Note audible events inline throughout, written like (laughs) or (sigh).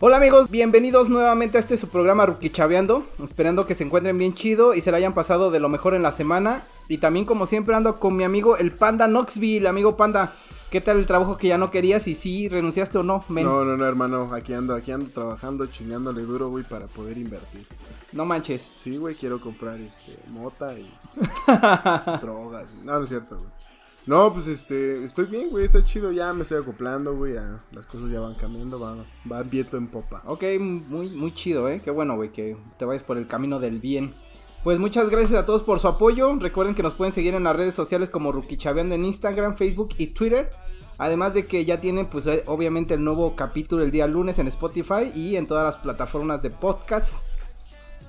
Hola amigos, bienvenidos nuevamente a este su programa Rookie Chaveando. Esperando que se encuentren bien chido y se la hayan pasado de lo mejor en la semana. Y también, como siempre, ando con mi amigo el Panda Knoxville. Amigo Panda, ¿qué tal el trabajo que ya no querías y si renunciaste o no? Men? No, no, no, hermano. Aquí ando, aquí ando trabajando, chingándole duro, güey, para poder invertir. No manches. Sí, güey, quiero comprar este mota y (laughs) drogas. No, no es cierto, güey. No, pues este, estoy bien, güey, está chido, ya me estoy acoplando, güey, ya las cosas ya van cambiando, van, van viento en popa. Ok, muy, muy chido, eh, qué bueno, güey, que te vayas por el camino del bien. Pues muchas gracias a todos por su apoyo, recuerden que nos pueden seguir en las redes sociales como Rukichaveando en Instagram, Facebook y Twitter. Además de que ya tienen pues eh, obviamente el nuevo capítulo el día lunes en Spotify y en todas las plataformas de podcasts.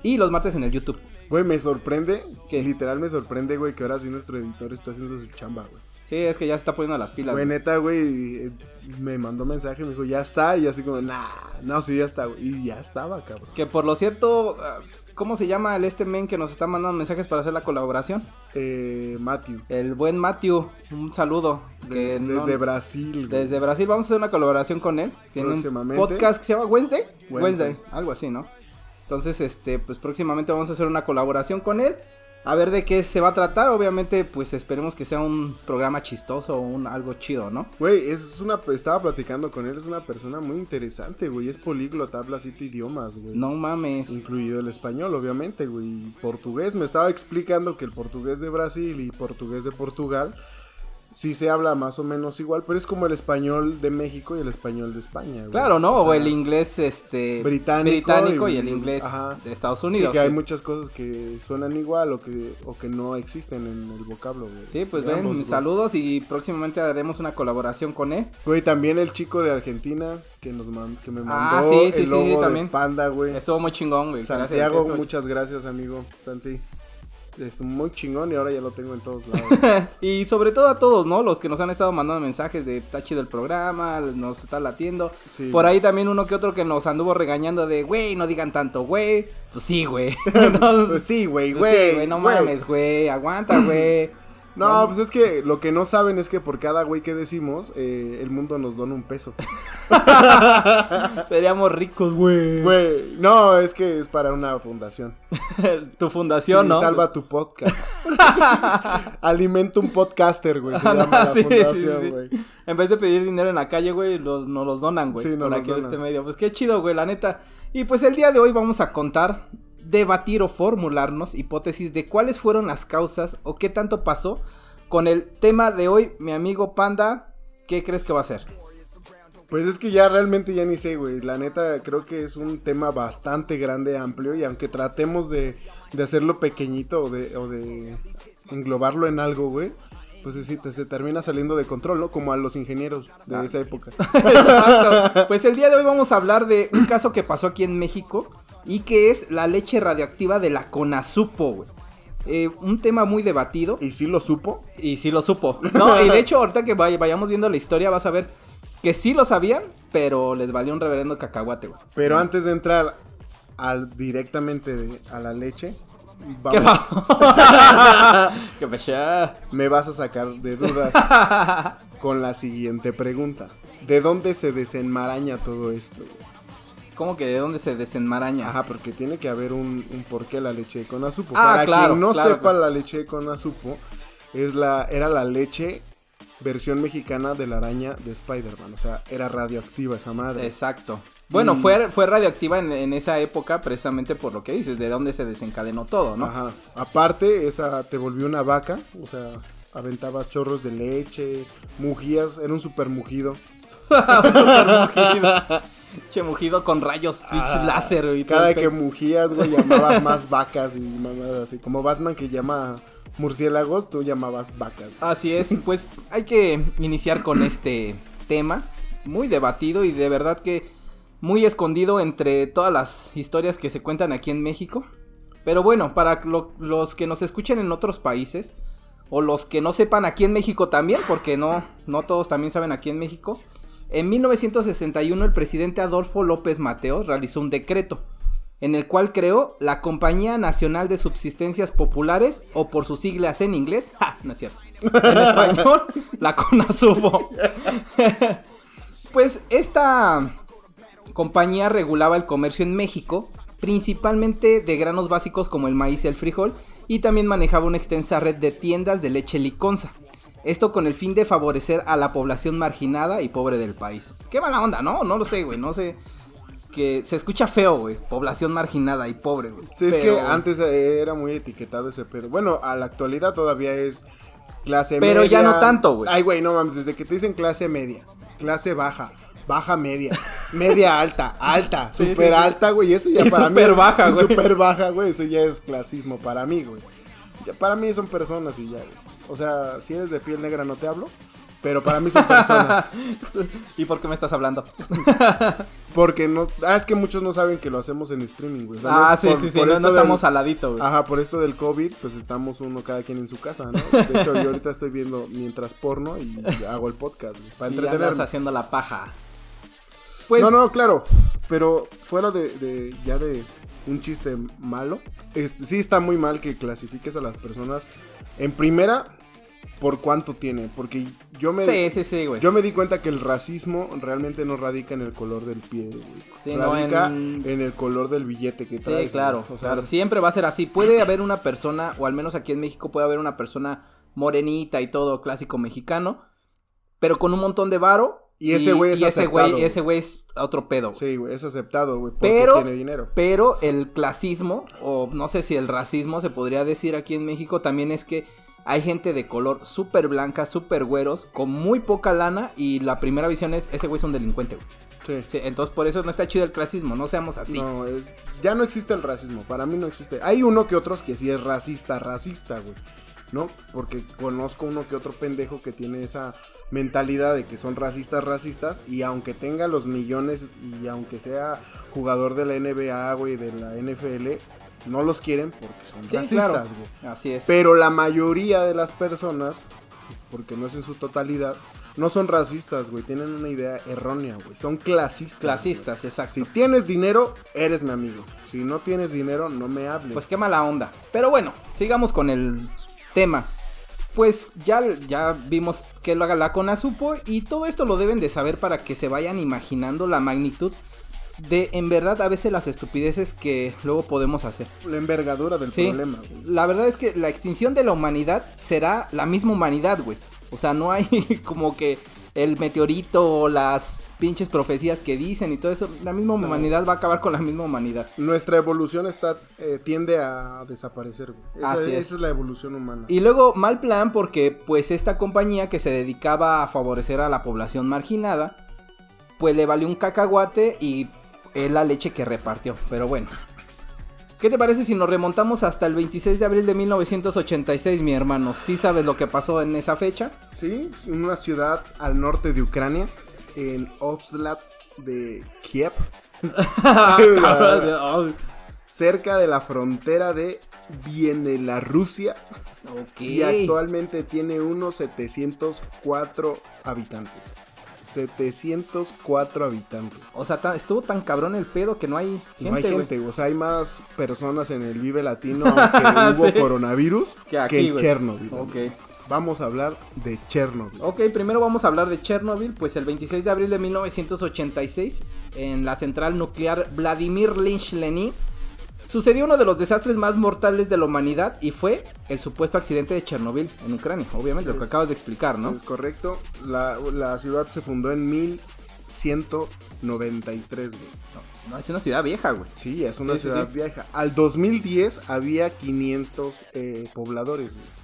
Y los martes en el YouTube. Güey, me sorprende, que literal me sorprende, güey, que ahora sí nuestro editor está haciendo su chamba, güey. Sí, es que ya se está poniendo las pilas. Güey, neta, güey, eh, me mandó mensaje, me dijo, ya está, y yo así como, nah, no, sí, ya está, güey, y ya estaba, cabrón. Que por lo cierto, ah, ¿cómo se llama el este men que nos está mandando mensajes para hacer la colaboración? Eh, Matthew. El buen Matthew, un saludo. que desde Brasil. Güey. Desde Brasil, vamos a hacer una colaboración con él. Tiene un podcast que se llama Wednesday. Wednesday, algo así, ¿no? Entonces, este, pues próximamente vamos a hacer una colaboración con él a ver de qué se va a tratar. Obviamente, pues esperemos que sea un programa chistoso o un algo chido, ¿no? Güey, es una estaba platicando con él, es una persona muy interesante, güey, es políglota, habla siete idiomas, güey. No mames. Incluido el español, obviamente, güey, portugués, me estaba explicando que el portugués de Brasil y portugués de Portugal sí se habla más o menos igual, pero es como el español de México y el español de España. Claro, ¿no? O, el inglés este británico, y, el inglés de Estados Unidos. Sí, que hay muchas cosas que suenan igual o que, o que no existen en el vocablo. Sí, pues ven, saludos y próximamente haremos una colaboración con él. Güey, también el chico de Argentina que nos que me ah, mandó sí, sí, el logo también. Panda, güey. Estuvo muy chingón, güey. Santiago, muchas gracias, amigo. Santi es muy chingón y ahora ya lo tengo en todos lados. (laughs) y sobre todo a todos, ¿no? Los que nos han estado mandando mensajes de tachi del programa, nos está latiendo. Por ahí también uno que otro que nos anduvo regañando de, güey, no digan tanto, güey. Pues sí, güey. (laughs) (laughs) pues sí, güey, pues güey. güey, no mames, güey, aguanta, güey. No, pues es que lo que no saben es que por cada güey que decimos, eh, el mundo nos dona un peso. (laughs) Seríamos ricos, güey. Güey, no, es que es para una fundación. (laughs) tu fundación, ¿no? Salva tu podcast. (laughs) Alimenta un podcaster, güey. sí, sí, sí. En vez de pedir dinero en la calle, güey, nos los donan, güey. Sí, por aquí este medio. Pues qué chido, güey, la neta. Y pues el día de hoy vamos a contar debatir o formularnos hipótesis de cuáles fueron las causas o qué tanto pasó con el tema de hoy, mi amigo Panda, ¿qué crees que va a ser? Pues es que ya realmente ya ni sé, güey. La neta creo que es un tema bastante grande, amplio. Y aunque tratemos de, de hacerlo pequeñito o de, o de englobarlo en algo, güey. Pues sí, se termina saliendo de control, ¿no? Como a los ingenieros de ah. esa época. (laughs) Exacto. Pues el día de hoy vamos a hablar de un caso que pasó aquí en México y que es la leche radioactiva de la Conasupo, güey. Eh, un tema muy debatido. ¿Y sí lo supo? Y sí lo supo. No, (laughs) y de hecho, ahorita que vayamos viendo la historia, vas a ver que sí lo sabían, pero les valió un reverendo cacahuate, güey. Pero antes de entrar al, directamente a la leche, ¿Qué, (laughs) ¿Qué Me vas a sacar de dudas (laughs) con la siguiente pregunta. ¿De dónde se desenmaraña todo esto? ¿Cómo que de dónde se desenmaraña? Ajá, porque tiene que haber un, un porqué la leche con azupo. Ah, Para claro, quien no sepa, la leche con azupo es la, era la leche versión mexicana de la araña de Spider-Man. O sea, era radioactiva esa madre. Exacto. Bueno, fue, fue radioactiva en, esa época precisamente por lo que dices, de dónde se desencadenó todo, ¿no? Ajá. Aparte, esa te volvió una vaca, o sea, aventabas chorros de leche, mugías, era un super mugido. (laughs) un super mugido. Che, mugido con rayos ah, láser, y Cada que mugías, güey, (laughs) llamabas más vacas y mamadas así. Como Batman que llama murciélagos, tú llamabas vacas. Así es, pues hay que iniciar con este tema. Muy debatido y de verdad que muy escondido entre todas las historias que se cuentan aquí en México. Pero bueno, para los que nos escuchen en otros países, o los que no sepan aquí en México también, porque no, no todos también saben aquí en México, en 1961 el presidente Adolfo López Mateos realizó un decreto en el cual creó la Compañía Nacional de Subsistencias Populares o por sus siglas en inglés, (laughs) no es cierto. En (laughs) español, la CONASUFO. (laughs) pues esta compañía regulaba el comercio en México, principalmente de granos básicos como el maíz y el frijol, y también manejaba una extensa red de tiendas de leche liconza. Esto con el fin de favorecer a la población marginada y pobre del país. Qué mala onda, ¿no? No lo sé, güey, no sé. Que se escucha feo, güey. Población marginada y pobre, güey. Sí, es que antes era muy etiquetado ese pedo. Bueno, a la actualidad todavía es clase media. Pero ya no tanto, güey. Ay, güey, no mames, desde que te dicen clase media, clase baja, baja media, media (laughs) alta, alta, super alta, güey, eso ya para super baja, güey. Super baja, güey, eso ya es clasismo para mí, güey. para mí son personas y ya, güey. O sea, si eres de piel negra no te hablo, pero para mí son personas. (laughs) ¿Y por qué me estás hablando? (laughs) Porque no. Ah, es que muchos no saben que lo hacemos en streaming, güey. Ah, sí, sí, sí. no, estamos al ladito, güey. Ajá, por esto del COVID, pues estamos uno cada quien en su casa, ¿no? De hecho, yo ahorita estoy viendo mientras porno y hago el podcast, güey. Para entretenerme. haciendo la paja. Pues... No, no, claro. Pero fuera de, de ya de un chiste malo. Este, sí está muy mal que clasifiques a las personas en primera por cuánto tiene, porque yo me Yo me di cuenta que el racismo realmente no radica en el color del pie, radica en... el color del billete que traes. Sí, claro, o sea, siempre va a ser así. Puede haber una persona o al menos aquí en México puede haber una persona morenita y todo clásico mexicano, pero con un montón de varo y ese güey es ese güey, ese güey es otro pedo. Sí, güey, es aceptado, güey, porque pero, tiene dinero. Pero el clasismo, o no sé si el racismo se podría decir aquí en México, también es que hay gente de color súper blanca, súper güeros, con muy poca lana y la primera visión es, ese güey es un delincuente, güey. Sí. Entonces por eso no está chido el clasismo, no seamos así. No, ya no existe el racismo, para mí no existe. Hay uno que otros que sí es racista, racista, güey. ¿No? Porque conozco uno que otro pendejo que tiene esa mentalidad de que son racistas, racistas, y aunque tenga los millones y aunque sea jugador de la NBA, güey, de la NFL, no los quieren porque son racistas, güey. Así es. Pero la mayoría de las personas, porque no es en su totalidad, no son racistas, güey. Tienen una idea errónea, güey. Son clasistas. Clasistas, exacto. Si tienes dinero, eres mi amigo. Si no tienes dinero, no me hables. Pues qué mala onda. Pero bueno, sigamos con el tema. Pues ya, ya vimos que lo haga la CONASUPO y todo esto lo deben de saber para que se vayan imaginando la magnitud de en verdad a veces las estupideces que luego podemos hacer. La envergadura del problema. La verdad es que la extinción de la humanidad será la misma humanidad, güey. O sea, no hay (laughs) como que el meteorito o las pinches profecías que dicen y todo eso, la misma humanidad va a acabar con la misma humanidad. Nuestra evolución está eh, tiende a desaparecer, güey. Esa, Así es. esa es la evolución humana. Y luego mal plan porque pues esta compañía que se dedicaba a favorecer a la población marginada, pues le valió un cacahuate y es la leche que repartió. Pero bueno. ¿Qué te parece si nos remontamos hasta el 26 de abril de 1986, mi hermano? ¿Sí sabes lo que pasó en esa fecha? Sí, en una ciudad al norte de Ucrania, en Oblast de Kiev. (laughs) cerca de la frontera de Bielorrusia. Y actualmente tiene unos 704 habitantes. 704 habitantes. O sea, estuvo tan cabrón el pedo que no hay gente. No hay gente, o sea, hay más personas en el Vive Latino (laughs) aunque hubo coronavirus que, en Chernobyl. Vamos a hablar de Chernobyl. Ok, primero vamos a hablar de Chernobyl. Pues el 26 de abril de 1986, en la central nuclear Vladimir Lynch Leny Sucedió uno de los desastres más mortales de la humanidad y fue el supuesto accidente de Chernobyl en Ucrania, obviamente, lo que acabas de explicar, ¿no? Es correcto. La, ciudad se fundó en 1193, güey. No, es una ciudad vieja, güey. Sí, es una ciudad vieja. Al 2010 había 500 eh, pobladores, güey.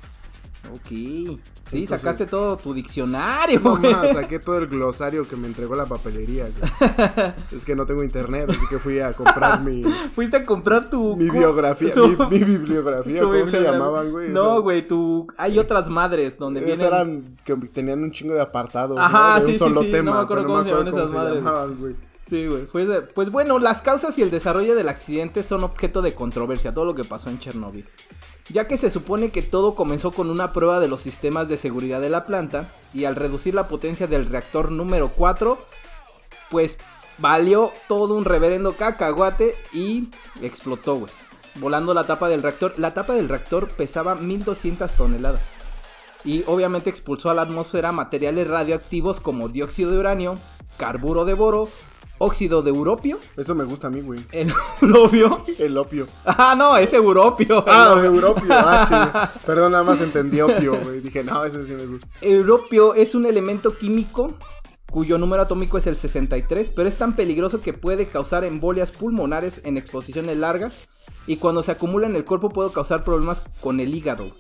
Ok. Sí, sacaste todo tu diccionario, Mamá, saqué todo el glosario que me entregó la papelería. (laughs) es que no tengo internet, así que fui a comprar mi. (laughs) Fuiste a comprar tu. Mi biografía, mi, bibliografía. (laughs) ¿Cómo se llamaban, güey? No, güey, tu. Hay otras madres donde vienen. eran que tenían un chingo de apartados. Ajá, sí, un sí, No me acuerdo cómo se llaman esas madres. Sí, güey. Pues, pues, bueno, las causas y el desarrollo del accidente son objeto de controversia, todo lo que pasó en Chernobyl ya que se supone que todo comenzó con una prueba de los sistemas de seguridad de la planta y al reducir la potencia del reactor número 4, pues valió todo un reverendo cacahuate y explotó, güey. Volando la tapa del reactor. La tapa del reactor pesaba 1200 toneladas. Y obviamente expulsó a la atmósfera materiales radioactivos como dióxido de uranio, carburo de boro, óxido de europio. Eso me gusta a mí, güey. El europio. El opio. Ah, no, es europio. Ah, europio. Ah. Perdón, nada más entendí opio, güey. Dije, no, ese sí me gusta. Europio es un elemento químico cuyo número atómico es el 63, pero es tan peligroso que puede causar embolias pulmonares en exposiciones largas y cuando se acumula en el cuerpo puede causar problemas con el hígado.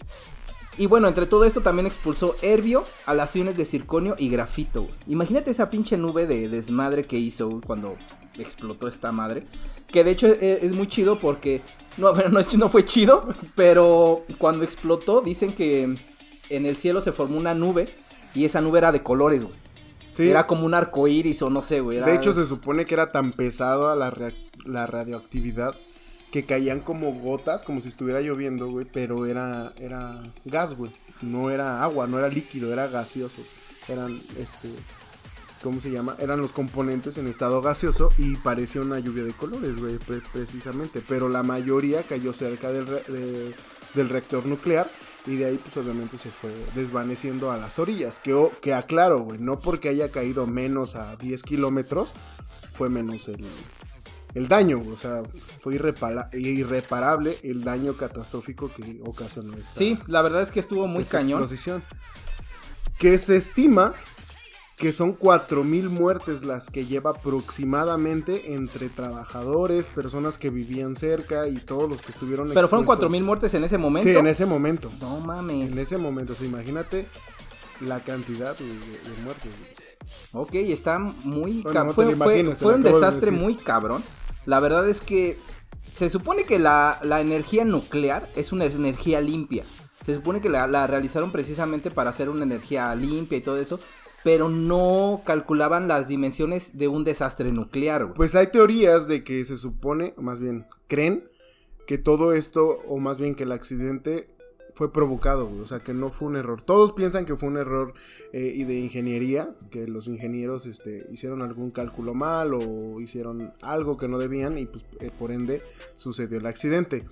Y bueno, entre todo esto también expulsó herbio, alaciones de circonio y grafito. güey. Imagínate esa pinche nube de desmadre que hizo güey, cuando explotó esta madre. Que de hecho e- es, muy chido porque... No, (laughs) bueno, no, no fue chido, pero cuando explotó dicen que en el cielo se formó una nube y esa nube era de colores, güey. Sí. Era como un arco iris o no sé, güey. era- De hecho, se supone que era tan pesado la, rea- la radioactividad que caían como gotas, como si estuviera lloviendo, güey, pero era, era gas, güey. No era agua, no era líquido, era gaseoso. Eran, este, ¿cómo se llama? Eran los componentes en estado gaseoso y parecía una lluvia de colores, güey, pre- precisamente. Pero la mayoría cayó cerca del, re- de- del reactor nuclear y de ahí, pues obviamente se fue desvaneciendo a las orillas. Que, o- que aclaro, güey, no porque haya caído menos a 10 kilómetros, fue menos el, el daño, o sea, fue irrepara- irreparable el daño catastrófico que ocasionó esta, Sí, la verdad es que estuvo muy cañón. explosión. Que se estima que son 4.000 muertes las que lleva aproximadamente entre trabajadores, personas que vivían cerca y todos los que estuvieron Pero fueron expuestos. 4000 muertes en ese momento. Sí, en ese momento. No mames. En ese momento, o sea, imagínate la cantidad de, de muertes. Ok, está muy... Bueno, no fue, un de desastre muy cabrón. La verdad es que se supone que la, la energía nuclear es una energía limpia. Se supone que la, la realizaron precisamente para hacer una energía limpia y todo eso. Pero no calculaban las dimensiones de un desastre nuclear. Pues hay teorías de que se supone, más bien creen, que todo esto, o más bien que el accidente fue provocado. O sea, que no fue un error. Todos piensan que fue un error eh, y de ingeniería, que los ingenieros este, hicieron algún cálculo mal o hicieron algo que no debían y pues eh, por ende sucedió el accidente.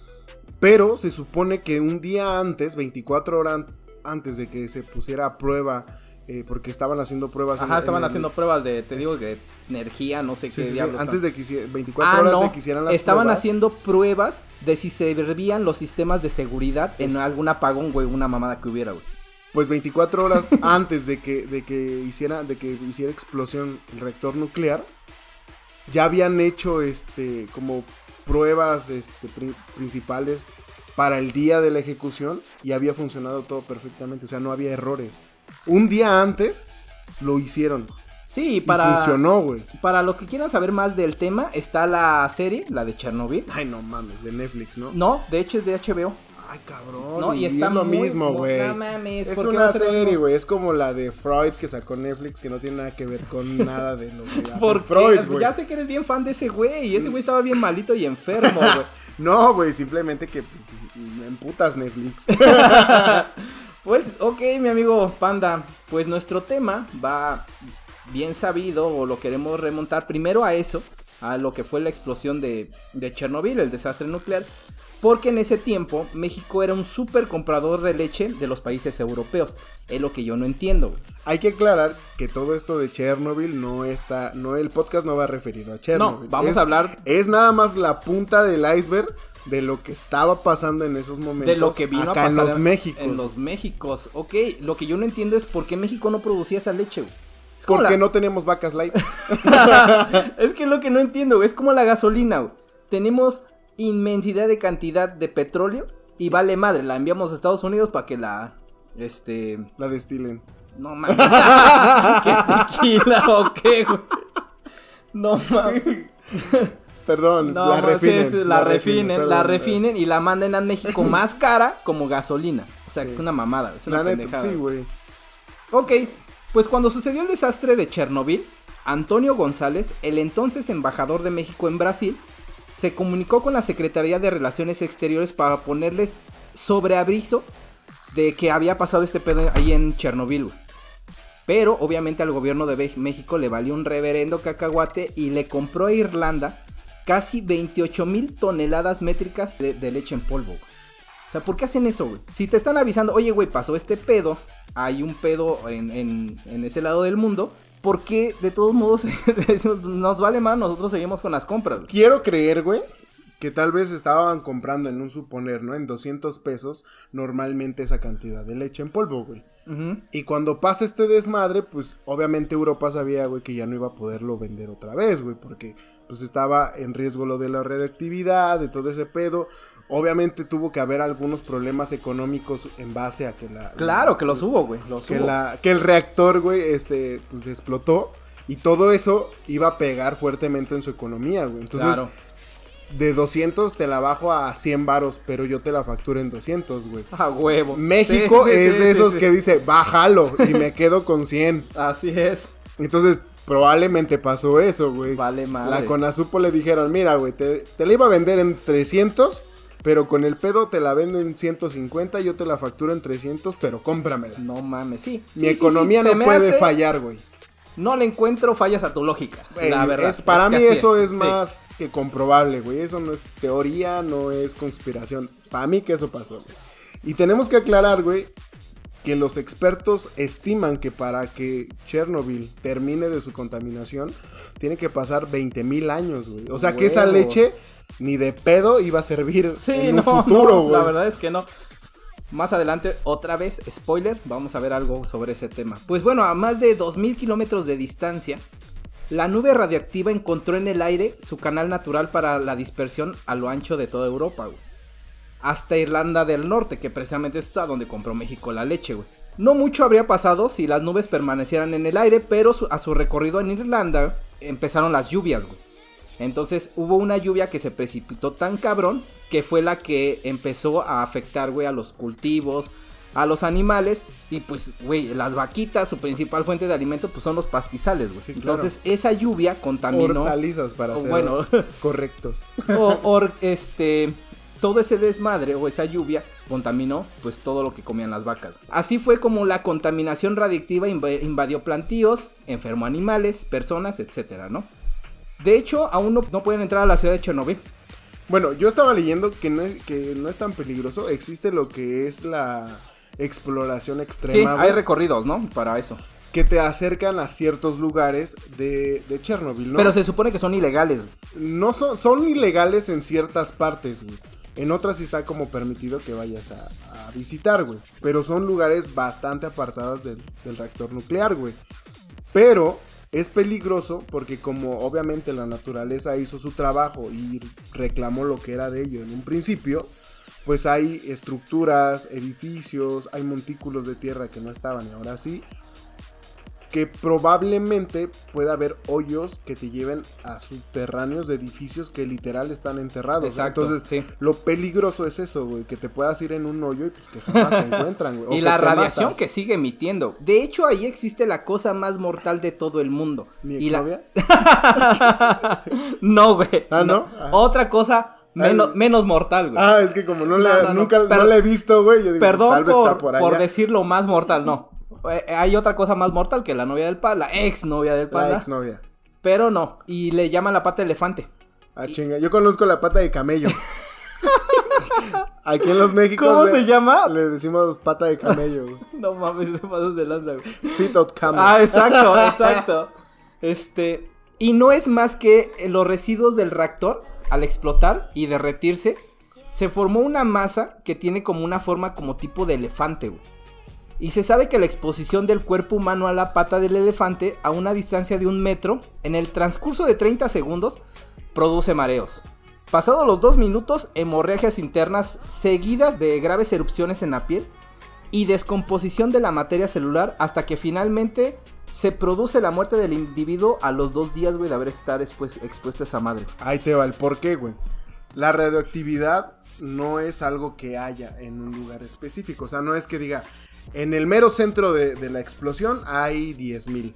Pero se supone que un día antes, 24 horas an- antes de que se pusiera a prueba, eh, porque estaban haciendo pruebas. Ajá, en estaban el- haciendo pruebas de, te digo, de energía, no sé Sí, qué sí, sí, diablos. antes de que hiciera, 24 Ah, horas no. de que hicieran las Estaban pruebas, haciendo pruebas de si se servían los sistemas de seguridad en algún apagón, güey, una mamada que hubiera, güey. Pues 24 horas (laughs) antes de que, de que hiciera, de que hiciera explosión el reactor nuclear, ya habían hecho este como pruebas este, pri- principales para el día de la ejecución y había funcionado todo perfectamente, o sea, no había errores. Un día antes lo hicieron Sí, y para, funcionó, güey. para los que quieran saber más del tema, está la serie, la de Chernobyl. Ay, no mames, de Netflix, ¿no? No, de hecho es de HBO. Ay, cabrón. No, y está es lo muy- mismo, güey. no mames, es ¿por qué va una serie, güey. Es como la de Freud que sacó Netflix, que no tiene nada que ver con (laughs) nada de lo que hace ¿Por? Freud, güey. Ya sé que eres bien fan de ese güey. Y ese güey estaba bien malito y enfermo, (laughs) güey. No, güey, simplemente que pues, me emputas Netflix. (laughs) Pues, ok, mi amigo Panda. Pues nuestro tema va bien sabido o lo queremos remontar primero a eso, a lo que fue la explosión de, de Chernobyl, el desastre nuclear. Porque en ese tiempo México era un súper comprador de leche de los países europeos. Es lo que yo no entiendo. güey. Hay que aclarar que todo esto de Chernobyl no está, no el podcast no va referido a Chernobyl. No, vamos Es- a hablar Es nada más la punta del iceberg de lo que estaba pasando en esos momentos. de lo que vino acá a pasar en los Méxicos. En los Méxicos. Ok, lo que yo no entiendo es por qué México no producía esa leche. güey. Es como Porque la- no tenemos vacas light. (laughs) es que lo que no entiendo, güey, es como la gasolina, güey. Tenemos inmensidad de cantidad de petróleo y vale madre, la enviamos a Estados Unidos para que la este la destilen. no mames. ¿Qué es tequila o qué, güey? No mames. (laughs) Perdón, No, la refinen. la, refinen, perdón, la refinen y la manden a México (laughs) más cara como gasolina. O sea, que es una mamada, es una La neta, sí, güey. Ok, pues cuando sucedió el desastre de Chernobyl, Antonio González, el entonces embajador de México en Brasil, se comunicó con la Secretaría de Relaciones Exteriores para ponerles sobre aviso de que había pasado este pedo ahí en Chernobyl. güey. Pero obviamente al gobierno de México le valió un reverendo cacahuate y le compró a Irlanda casi 28 mil toneladas métricas de, de leche en polvo. güey. O sea, ¿por qué hacen eso, güey? Si te están avisando, oye, güey, pasó este pedo, hay un pedo en, en- en ese lado del mundo, ¿por qué de todos modos (laughs) nos vale más? Nosotros seguimos con las compras. Quiero creer, güey, que tal vez estaban comprando en un suponer, ¿no? En 200 pesos normalmente esa cantidad de leche en polvo, güey. Y cuando pasa este desmadre, pues obviamente Europa sabía, güey, que ya no iba a poderlo vender otra vez, güey, porque pues estaba en riesgo lo de la radioactividad, de todo ese pedo. Obviamente tuvo que haber algunos problemas económicos en base a que la... Claro, que los hubo, güey. que, La, que el reactor, güey, este, pues explotó. Y todo eso iba a pegar fuertemente en su economía, güey. Entonces, claro de 200 te la bajo a 100 varos, pero yo te la facturo en 200, güey. A huevo. México es de esos que dice, bájalo y me quedo con 100. (laughs) Así es. Entonces, probablemente pasó eso, güey. Vale, madre. La Conasupo le dijeron, mira, güey, te, te la iba a vender en 300, pero con el pedo te la vendo en 150, yo te la facturo en 300, pero cómpramela. No mames, sí. Mi economía no puede fallar, güey no le encuentro fallas a tu lógica. la verdad. para mí eso es, más que comprobable, güey. Eso no es teoría, no es conspiración. Para mí que eso pasó, güey. Y tenemos que aclarar, güey, que los expertos estiman que para que Chernobyl termine de su contaminación, tiene que pasar 20 mil años, güey. O sea que esa leche ni de pedo iba a servir en un futuro, güey. la verdad es que no. Más adelante, otra vez, spoiler, vamos a ver algo sobre ese tema. Pues bueno, a más de 2.000 kilómetros de distancia, la nube radioactiva encontró en el aire su canal natural para la dispersión a lo ancho de toda Europa, güey. Hasta Irlanda del Norte, que precisamente es a donde compró México la leche, güey. No mucho habría pasado si las nubes permanecieran en el aire, pero a su recorrido en Irlanda empezaron las lluvias, güey. Entonces hubo una lluvia que se precipitó tan cabrón que fue la que empezó a afectar, güey, a los cultivos, a los animales. Y pues, güey, las vaquitas, su principal fuente de alimento, pues son los pastizales, güey. Entonces esa lluvia contaminó. Hortalizas para ser bueno, correctos. (laughs) O, este. Todo ese desmadre o esa lluvia contaminó pues todo lo que comían las vacas. Así fue como la contaminación radiactiva invadió plantíos, enfermó animales, personas, etcétera, ¿no? De hecho, aún no, pueden entrar a la ciudad de Chernobyl. Bueno, yo estaba leyendo que no, que no es tan peligroso. Existe lo que es la exploración extrema. Sí, hay recorridos, ¿no? Para eso. Que te acercan a ciertos lugares de, de Chernobyl, ¿no? Pero se supone que son ilegales. No son, son ilegales en ciertas partes, güey. En otras sí está como permitido que vayas a, visitar, güey. Pero son lugares bastante apartados del, del reactor nuclear, güey. Pero es peligroso porque como obviamente la naturaleza hizo su trabajo y reclamó lo que era de ello en un principio, pues hay estructuras, edificios, hay montículos de tierra que no estaban y ahora sí, que probablemente pueda haber hoyos que te lleven a subterráneos de edificios que literal están enterrados. Exacto. Entonces, lo peligroso es eso, güey, que te puedas ir en un hoyo y pues que jamás te (laughs) encuentran, güey. y la radiación que sigue emitiendo. De hecho, ahí existe la cosa más mortal de todo el mundo. ¿Mi y la... (laughs) no, güey. Ah, ¿no? Ah. Otra cosa Menos, menos, mortal, güey. Ah, es que como no, la, nunca no la he visto, güey. Pues, perdón por, por decirlo más mortal, no. Eh, hay otra cosa más mortal que la novia del pa, la ex novia del pa. La ex novia. Pero no, y le llaman la pata de elefante. Ah, chinga, yo conozco la pata de camello. (laughs) Aquí en los México. ¿Cómo se llama? Le decimos pata de camello. (laughs) no mames, te pasas de lanza, güey. Feet of camel. Ah, exacto, exacto. Este, y no es más que los residuos del reactor al explotar y derretirse se formó una masa que tiene como una forma como tipo de elefante, güey. Y se sabe que la exposición del cuerpo humano a la pata del elefante a una distancia de un metro, en el transcurso de 30 segundos, produce mareos. Pasados los dos minutos, hemorragias internas seguidas de graves erupciones en la piel y descomposición de la materia celular hasta que finalmente se produce la muerte del individuo a los dos días, güey, de haber estar expuesto a esa madre. Ahí te va el porqué, güey. La radioactividad no es algo que haya en un lugar específico. O sea, no es que diga, en el mero centro de, la explosión hay 10.000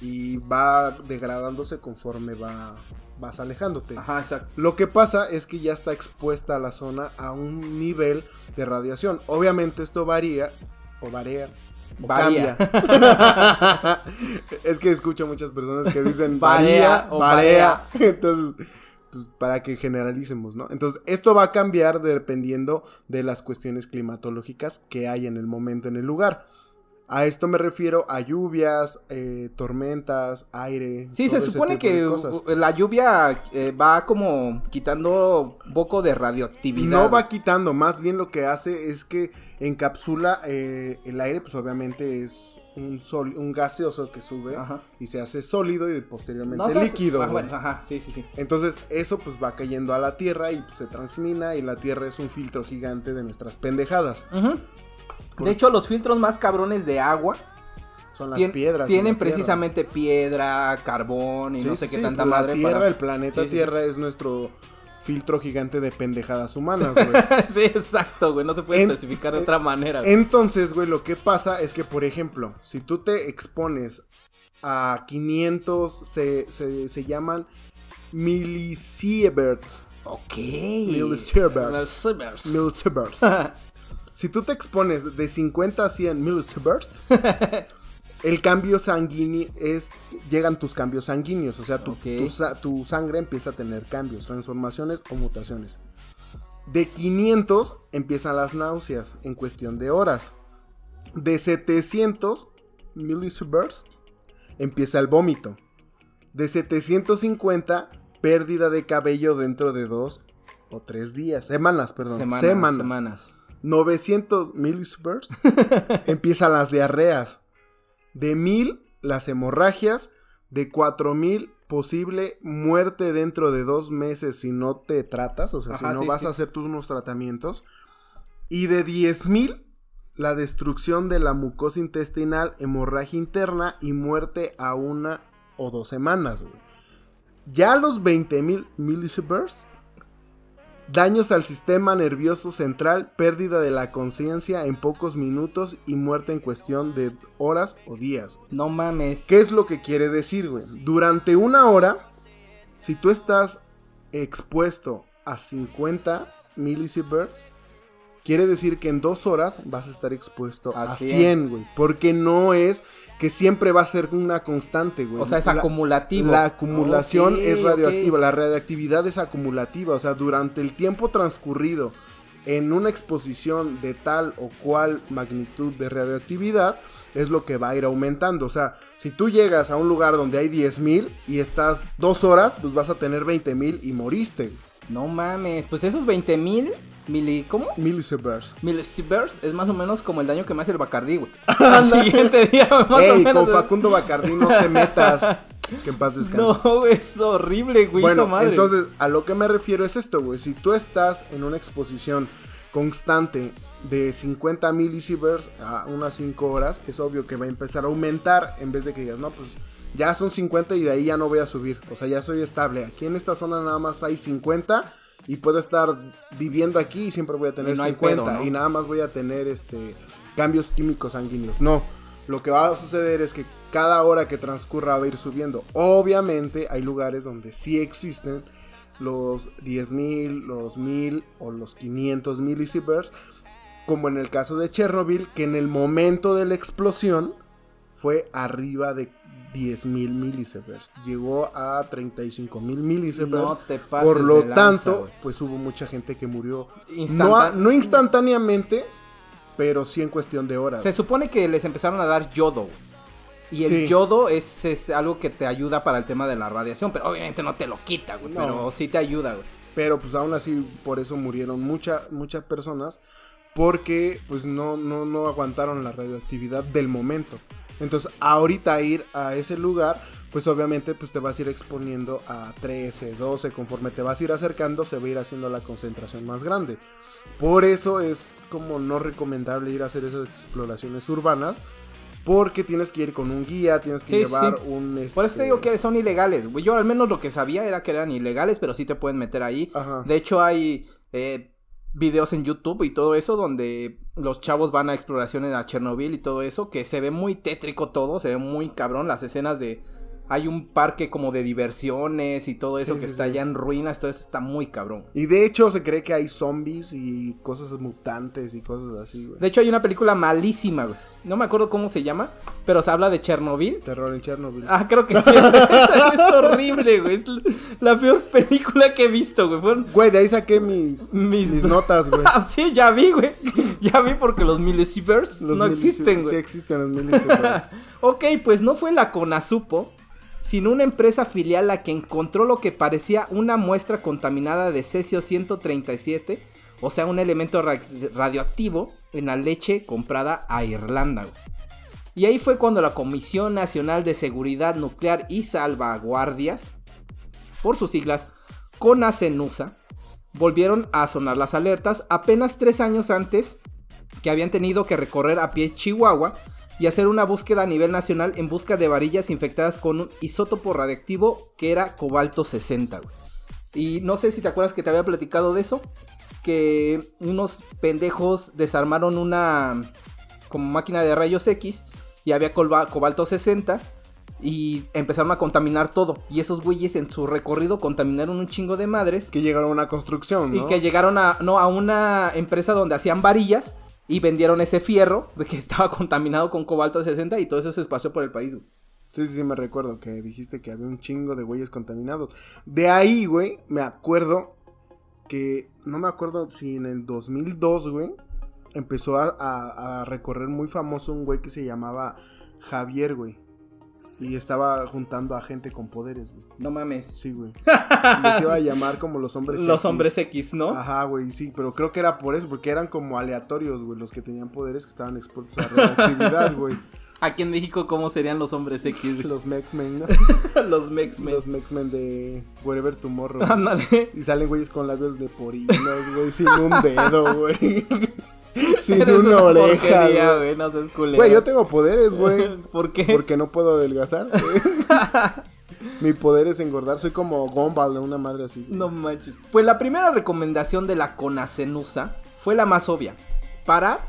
y va degradándose conforme va, vas alejándote. Ajá, exacto. Lo que pasa es que ya está expuesta la zona a un nivel de radiación. Obviamente esto varía o varía o cambia. (laughs) (laughs) es que escucho muchas personas que dicen varía, o varía. (laughs) Entonces, pues, para que generalicemos, ¿no? Entonces, esto va a cambiar dependiendo de las cuestiones climatológicas que hay en el momento en el lugar. A esto me refiero a lluvias, eh, tormentas, aire. Sí, se supone que la lluvia eh, va como quitando un poco de radioactividad. No va quitando, más bien lo que hace es que encapsula eh, el aire, pues obviamente es un, sol, un gaseoso que sube Ajá. y se hace sólido y posteriormente No líquido. Ah, bueno, ajá, sí, sí, sí. Entonces eso pues va cayendo a la tierra y pues, se transmina y la tierra es un filtro gigante de nuestras pendejadas. Por- De hecho, los filtros más cabrones de agua Son las tien- piedras. tienen la tierra. precisamente piedra, carbón y Sí, no sé sí, qué tanta la madre Tierra, para- el planeta sí. Tierra es nuestro filtro gigante de pendejadas humanas, güey. (laughs) sí, exacto, güey. No se puede En- especificar de en- otra manera. güey. Entonces, güey, lo que pasa es que, por ejemplo, si tú te expones a 500, se, se, se llaman millisieverts. Ok. Millisieverts. Millisieverts. Millisieverts. (laughs) si tú te expones de 50 a 100 millisieverts, (laughs) el cambio sanguíneo es. Llegan tus cambios sanguíneos. O sea, tu, tu sangre empieza a tener cambios, transformaciones o mutaciones. De 500 empiezan las náuseas en cuestión de horas. De 700 millisieverts empieza el vómito. De 750 pérdida de cabello dentro de dos o tres días. Semanas, perdón. Semanas, Semanas. semanas. 900 millisieverts (laughs) empiezan las diarreas. De 1000 las hemorragias. De 4000 posible muerte dentro de dos meses si no te tratas, o sea, Ajá, si no sí, vas sí. a hacer tus unos tratamientos. Y de 10000 la destrucción de la mucosa intestinal, hemorragia interna y muerte a una o dos semanas, güey. Ya los 20.000 millisieverts, daños al sistema nervioso central, pérdida de la conciencia en pocos minutos y muerte en cuestión de horas o días. No mames. ¿Qué es lo que quiere decir, güey? Durante una hora, si tú estás expuesto a 50 millisieverts, quiere decir que en dos horas vas a estar expuesto A a 100. 100, güey. Porque no es que siempre va a ser una constante, güey. O sea, es La- acumulativo. la acumulación es radioactiva, la radioactividad es acumulativa, o sea, durante el tiempo transcurrido en una exposición de tal o cual magnitud de radioactividad es lo que va a ir aumentando, o sea, si tú llegas a un lugar donde hay 10.000 y estás dos horas, pues vas a tener 20.000 y moriste, No mames. Pues esos 20 mil mili... ¿Cómo? millisieverts. Millisieverts es más o menos como el daño que me hace el Bacardí, güey. (laughs) Al siguiente día, más o Ey, menos. con Facundo Bacardí no te metas, que en paz descanse. (laughs) No, es horrible, güey. Bueno, esa madre. entonces a lo que me refiero es esto, güey. Si tú estás en una exposición constante de 50 millisieverts a unas 5 horas, es obvio que va a empezar a aumentar en vez de que digas, no, pues ya son 50 y de ahí ya no voy a subir. O sea, ya soy estable. Aquí en esta zona nada más hay 50 y puedo estar viviendo aquí y siempre voy a tener Y no hay 50 pedo, ¿no? y nada más voy a tener este cambios químicos sanguíneos. No. Lo que va a suceder es que cada hora que transcurra va a ir subiendo. Obviamente hay lugares donde sí existen los 10.000, los 1000 o los 500 millisieverts, como en el caso de Chernobyl, que en el momento de la explosión fue arriba de 10.000 millisieverts. Llegó a 35.000 millisieverts. No te pases Por lo de lanza, tanto, pues hubo mucha gente que murió. No, a- no instantáneamente, pero sí en cuestión de horas. Se supone que les empezaron a dar yodo. Y el Sí. yodo es, es algo que te ayuda para el tema de la radiación, pero obviamente no te lo quita, güey. No. Pero sí te ayuda, güey. Pero pues aún así por eso murieron mucha- muchas personas porque pues no, no, no aguantaron la radioactividad del momento. Entonces ahorita ir a ese lugar pues obviamente pues te vas a ir exponiendo a 13, 12, conforme te vas a ir acercando se va a ir haciendo la concentración más grande. Por eso es como no recomendable ir a hacer esas exploraciones urbanas porque tienes que ir con un guía, tienes que Sí, llevar sí. un... Por eso te este, digo que son ilegales. Yo al menos lo que sabía era que eran ilegales, pero sí te pueden meter ahí. Ajá. De hecho, hay eh, videos en YouTube y todo eso donde los chavos van a exploraciones a Chernobyl y todo eso, que se ve muy tétrico todo, se ve muy cabrón las escenas de hay un parque como de diversiones y todo eso Sí, que sí, está sí. allá en ruinas, todo eso está muy cabrón. Y de hecho se cree que hay zombies y cosas mutantes y cosas así, güey. De hecho hay una película malísima, güey. No me acuerdo cómo se llama, pero se habla de Chernobyl. Terror en Chernobyl. Ah, creo que sí. (laughs) Esa es horrible, güey. Es la peor película que he visto, güey. Fueron Güey, de ahí saqué mis, (laughs) mis, mis notas, güey. (laughs) Sí, ya vi, güey. Ya vi porque los millisieverts Los no mili- existen, güey. Sí existen los millisieverts. Ok, pues no fue la Conasupo, sino una empresa filial la que encontró lo que parecía una muestra contaminada de cesio 137, o sea, un elemento ra- radioactivo en la leche comprada a Irlanda. Y ahí fue cuando la Comisión Nacional de Seguridad Nuclear y Salvaguardias, por sus siglas, CONACENUSA, volvieron a sonar las alertas apenas tres años antes que habían tenido que recorrer a pie Chihuahua y hacer una búsqueda a nivel nacional en busca de varillas infectadas con un isótopo radiactivo que era cobalto 60. güey. Y no sé si te acuerdas que te había platicado de eso, que unos pendejos desarmaron una como máquina de rayos X y había cobalto 60 y empezaron a contaminar todo. Y esos güeyes en su recorrido contaminaron un chingo de madres. que llegaron a una construcción, ¿no? Y que llegaron a, no, a una empresa donde hacían varillas y vendieron ese fierro de que (laughs) estaba contaminado con cobalto 60 y todo eso se esparció por el país. Sí, sí, sí, me recuerdo que dijiste que había un chingo de güeyes contaminados. De ahí, güey, me acuerdo que, no me acuerdo si en el 2002, güey, empezó a recorrer muy famoso un güey que se llamaba Javier, güey. Y estaba juntando a gente con poderes, güey. No mames. Sí, güey. (laughs) Les iba a llamar como los hombres Los X. hombres X, ¿no? Ajá, güey, sí, pero creo que era por eso, porque eran como aleatorios, güey, los que tenían poderes que estaban expuestos a radioactividad, (laughs) güey. Aquí en México, ¿cómo serían los hombres X? Los Mexmen, ¿no? (laughs) los Mex-Men. Los Mexmen de Wherever Tomorrow. Ándale. Y salen güeyes con labios de porinos, güey, sin un dedo, güey. (laughs) sin Eres una oreja, güey. güey. No seas culero. Güey, yo tengo poderes, güey. (laughs) ¿Por qué? Porque no puedo adelgazar. (laughs) Mi poder es engordar. Soy como Gumball, una madre así. güey. No manches. Pues la primera recomendación de la Conacenusa fue la más obvia. Parar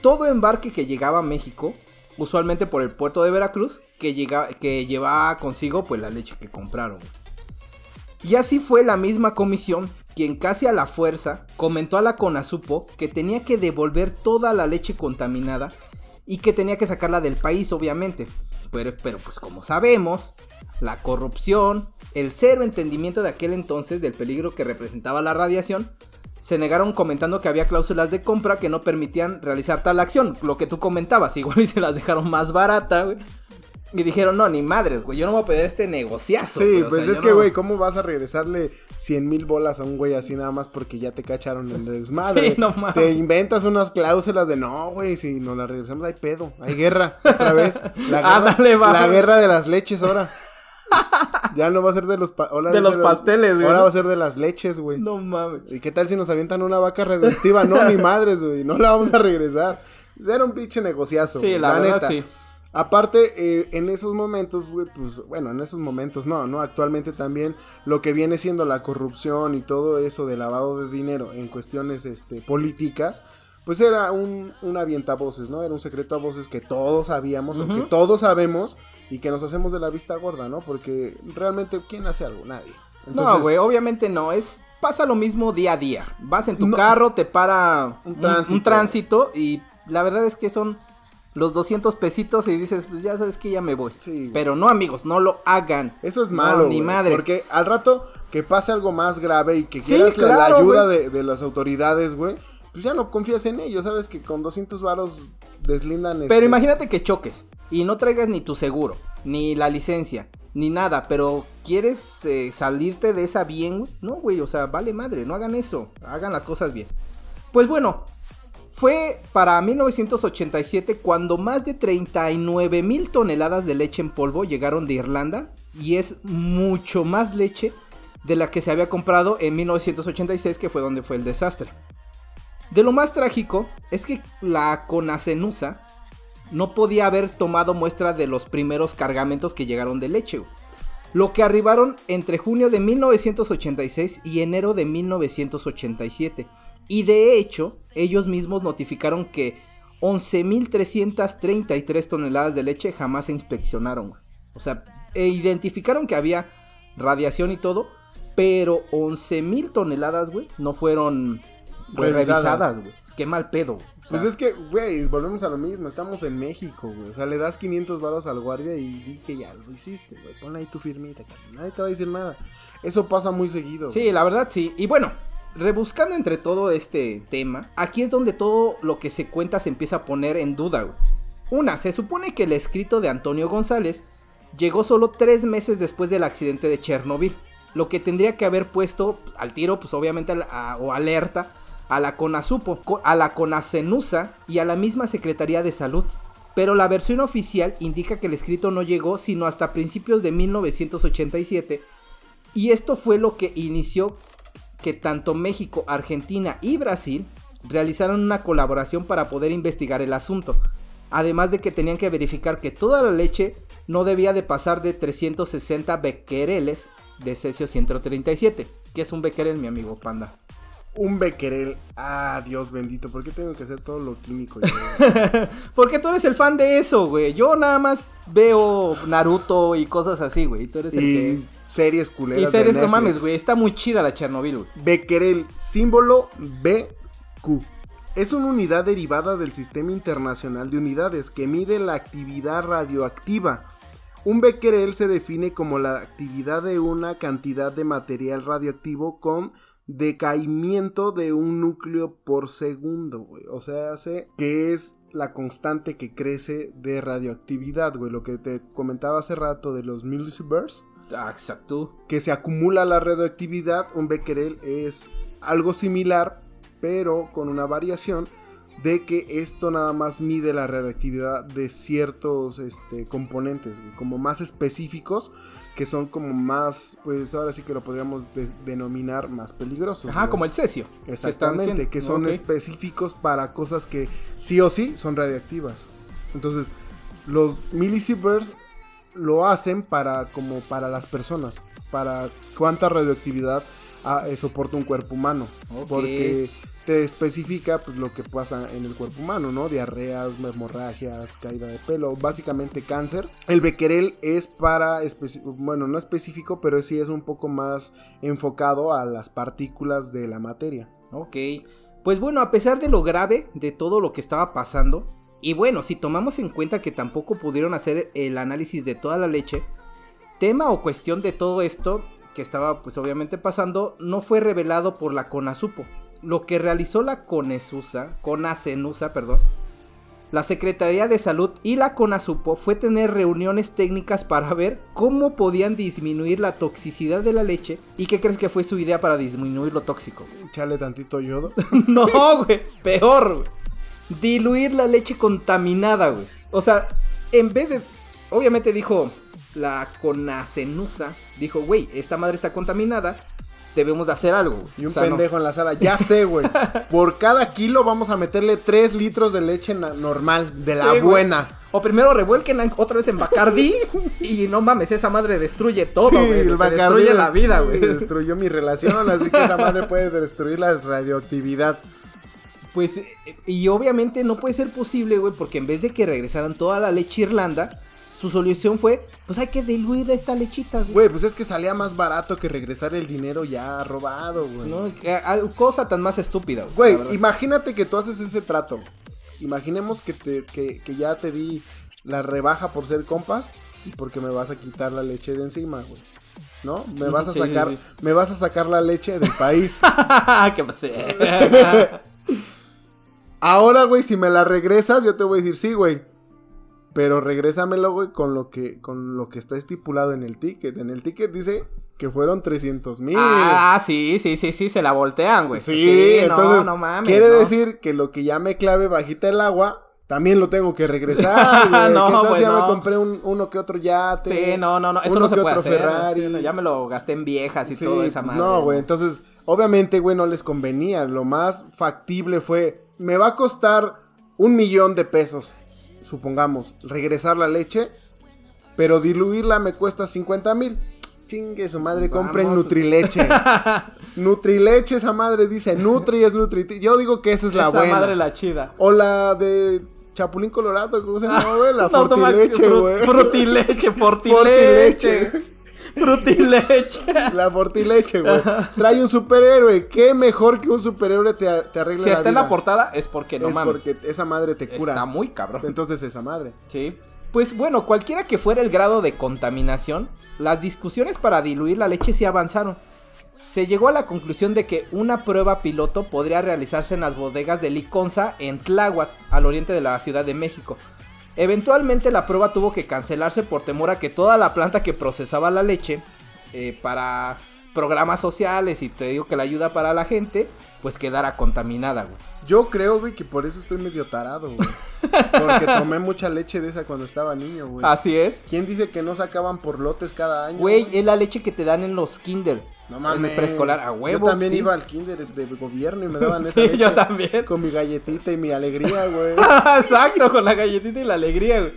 todo embarque que llegaba a México, usualmente por el puerto de Veracruz, que, llega, que llevaba consigo pues la leche que compraron. Y así fue la misma comisión quien casi a la fuerza comentó a la Conasupo que tenía que devolver toda la leche contaminada y que tenía que sacarla del país obviamente. Pero, pero pues como sabemos, la corrupción, el cero entendimiento de aquel entonces del peligro que representaba la radiación, se negaron comentando que había cláusulas de compra que no permitían realizar tal acción. Lo que tú comentabas, igual y se las dejaron más barata, güey. Y dijeron, no, ni madres, güey, yo no voy a pedir este negociazo. Sí, güey, o pues sea, es que, no- güey, ¿cómo vas a regresarle 100 mil bolas a un güey así nada más porque ya te cacharon el desmadre? (laughs) Sí, no mames. Te inventas unas cláusulas de no, güey, si nos la regresamos hay pedo, hay guerra, otra vez. (laughs) La guerra, Ándale, va. la guerra de las leches ahora. (laughs) Ya no va a ser de los, pa- De los pasteles, güey, Ahora ¿no? va a ser de las leches, güey. No mames. ¿Y qué tal si nos avientan una vaca radioactiva? No, ni madres, güey, no la vamos a regresar. Era un pinche negociazo. Sí, güey, la, verdad, neta. sí. Aparte, eh, en esos momentos, güey, pues, bueno, en esos momentos no, ¿no? Actualmente también lo que viene siendo la corrupción y todo eso de lavado de dinero en cuestiones, este, políticas, pues era un, un avientavoces, ¿no? Era un secreto a voces que todos sabíamos o que todos sabemos y que nos hacemos de la vista gorda, ¿no? Porque realmente, ¿quién hace algo? Nadie. no, güey, obviamente no. Es. Pasa lo mismo día a día. Vas en tu No. carro, te para Un un, tránsito. un tránsito y la verdad es que son los 200 pesitos y dices, pues ya sabes que ya me voy. Sí. Pero no, amigos, no lo hagan. Eso es No, malo, ni güey, madres. Porque al rato que pase algo más grave y que Sí, quieras la- ayuda de, de las autoridades, güey, pues ya no confías en ellos, sabes que con 200 varos deslindan Pero este, imagínate que choques y no traigas ni tu seguro, ni la licencia, ni nada, pero quieres eh, salirte de esa bien. No, güey, o sea, vale madre, no hagan eso, hagan las cosas bien. Pues bueno, fue para 1987 cuando más de 39 mil toneladas de leche en polvo llegaron de Irlanda y es mucho más leche de la que se había comprado en 1986 que fue donde fue el desastre. De lo más trágico es que la Conacenusa no podía haber tomado muestra de los primeros cargamentos que llegaron de leche, lo que arribaron entre junio de 1986 y enero de 1987. Y de hecho, ellos mismos notificaron que 11.333 toneladas de leche jamás se inspeccionaron. güey. O sea, e identificaron que había radiación y todo, pero 11 mil toneladas, güey, no fueron güey, Revisadas. güey. Qué mal pedo. O sea, Pues es que, güey, volvemos a lo mismo. Estamos en México, güey. O sea, le das 500 varos al guardia y di que ya lo hiciste, güey. Pon ahí tu firmita, cabrón. Nadie te va a decir nada. Eso pasa muy seguido. Sí, la verdad sí. Y bueno, rebuscando entre todo este tema, aquí es donde todo lo que se cuenta se empieza a poner en duda. Una, se supone que el escrito de Antonio González llegó solo tres meses después del accidente de Chernobyl. Lo que tendría que haber puesto al tiro, pues obviamente, o alerta a la CONASUPO, co- a la CONACENUSA y a la misma Secretaría de Salud. Pero la versión oficial indica que el escrito no llegó sino hasta principios de 1987 y esto fue lo que inició que tanto México, Argentina y Brasil realizaron una colaboración para poder investigar el asunto. Además de que tenían que verificar que toda la leche no debía de pasar de 360 becquereles de cesio 137. que es un becquerel, mi amigo panda? Un becquerel. Ah, Dios bendito. ¿Por qué tengo que hacer todo lo químico? (laughs) Porque tú eres el fan de eso, güey. Yo nada más veo Naruto y cosas así, güey. Tú eres el y que... series Y culeras. de series, no mames, güey. Está muy chida la Chernobyl, güey. Becquerel, símbolo BQ. Es una unidad derivada del Sistema Internacional de Unidades que mide la actividad radioactiva. Un becquerel se define como la actividad de una cantidad de material radioactivo con decaimiento de un núcleo por segundo, güey. O sea, hace que es la constante que crece de radioactividad, güey. Lo que te comentaba hace rato de los millisieverts Ah, exacto. que se acumula la radioactividad, un becquerel es algo similar, pero con una variación de que esto nada más mide la radioactividad de ciertos este, componentes, como más específicos, que son como más, pues ahora sí que lo podríamos de- denominar más peligrosos. Ajá, como el cesio. Exactamente, que son específicos para cosas que sí o sí son radioactivas. Entonces, los millisieverts lo hacen para como para las personas, para cuánta radioactividad ah, eh, soporta un cuerpo humano, porque te especifica pues, lo que pasa en el cuerpo humano, ¿no? Diarreas, hemorragias, caída de pelo, básicamente cáncer. El becquerel es para, bueno, no específico, pero sí es un poco más enfocado a las partículas de la materia. Ok. Pues bueno, a pesar de lo grave de todo lo que estaba pasando, y bueno, si tomamos en cuenta que tampoco pudieron hacer el análisis de toda la leche, tema o cuestión de todo esto que estaba pues obviamente pasando no fue revelado por la CONASUPO. Lo que realizó la CONESUSA, CONACENUSA, perdón, la Secretaría de Salud y la CONASUPO fue tener reuniones técnicas para ver cómo podían disminuir la toxicidad de la leche y qué crees que fue su idea para disminuir lo tóxico. Echarle tantito yodo. (laughs) No, güey, peor, güey. Diluir la leche contaminada, güey. O sea, en vez de. Obviamente dijo la conacenusa. Dijo, güey, esta madre está contaminada. Debemos de hacer algo. güey". Y un O sea, no. pendejo en la sala. Ya (laughs) sé, güey. Por cada kilo vamos a meterle 3 litros de leche normal, de la Sí, güey. buena. O primero revuelquen en- otra vez en Bacardi. (laughs) y no mames, esa madre destruye todo, Sí, güey. el Te Bacardí destruye la vida, güey. Destruyó mi relación, así que esa madre puede destruir la radioactividad. Pues, eh, y obviamente no puede ser posible, güey, porque en vez de que regresaran toda la leche Irlanda, su solución fue, pues hay que diluir esta lechita, güey. Güey, pues es que salía más barato que regresar el dinero ya robado, güey. No, eh, cosa tan más estúpida, güey. Güey, imagínate que tú haces ese trato. Imaginemos que, te, que, que ya te di la rebaja por ser compas y porque me vas a quitar la leche de encima, güey. ¿No? Me vas a Sí, sí, sacar, sí. me vas a sacar la leche del país. (laughs) ¿Qué pasé? (laughs) Ahora, güey, si me la regresas, yo te voy a decir, sí, güey. Pero regrésamelo, güey, con lo que, con lo que está estipulado en el ticket. En el ticket dice que fueron 300 mil. ah, sí, sí, sí, sí, se la voltean, güey. sí, entonces no, no mames. quiere no. decir que lo que ya me clave bajita el agua, también lo tengo que regresar, (laughs) güey. No, ¿Qué tal güey, si ya me no. compré un- uno que otro yate? Sí, no, no, no, eso uno no se que puede hacer. Ferrari. sí, no, ya me lo gasté en viejas y Sí, toda esa pues, madre. No, güey, entonces, obviamente, güey, no les convenía. Lo más factible fue, me va a costar un millón de pesos, supongamos, regresar la leche, pero diluirla me cuesta 50 mil. Chingue su madre, Vamos. compren Nutrileche. (laughs) Nutrileche, esa madre dice Nutri es Nutri. Yo digo que esa es la esa buena. madre la chida. O la de Chapulín Colorado, ¿cómo se llama, güey? La (laughs) No, fortileche, güey. Frutileche, (laughs) fortileche. Frutileche. (laughs) La fortileche, güey. Trae un superhéroe. ¿Qué mejor que un superhéroe te, te arregla Si la está en la portada es porque no es mames. porque esa madre te cura. Está muy cabrón. Entonces esa madre. Sí. Pues bueno, cualquiera que fuera el grado de contaminación, las discusiones para diluir la leche sí avanzaron. Se llegó a la conclusión de que una prueba piloto podría realizarse en las bodegas de Liconza en Tláhuac, al oriente de la Ciudad de México. Eventualmente la prueba tuvo que cancelarse por temor a que toda la planta que procesaba la leche eh, para programas sociales y te digo que la ayuda para la gente, pues quedara contaminada, güey. Yo creo, güey, que por eso estoy medio tarado, güey. Porque tomé mucha leche de esa cuando estaba niño, güey. Así es. ¿Quién dice que no sacaban por lotes cada año? Güey, es la leche que te dan en los kinder. No En mames. el preescolar, a huevo. Yo también sí. iba al kinder de gobierno y me daban (laughs) esa Sí, leche. yo también. Con mi galletita y mi alegría, güey. (laughs) Exacto, con la galletita y la alegría, güey.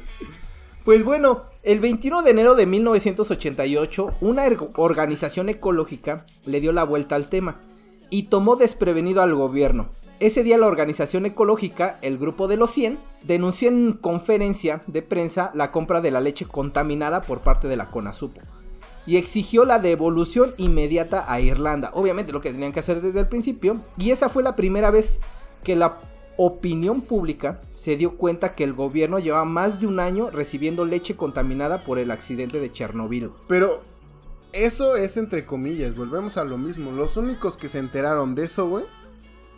Pues bueno, el 21 de enero de 1988, una organización ecológica le dio la vuelta al tema y tomó desprevenido al gobierno. Ese día la organización ecológica, el grupo de los 100, denunció en conferencia de prensa la compra de la leche contaminada por parte de la CONASUPO y exigió la devolución inmediata a Irlanda. Obviamente lo que tenían que hacer desde el principio. Y esa fue la primera vez que la opinión pública se dio cuenta que el gobierno llevaba más de un año recibiendo leche contaminada por el accidente de Chernobyl. Pero eso es entre comillas, volvemos a lo mismo. Los únicos que se enteraron de eso, güey,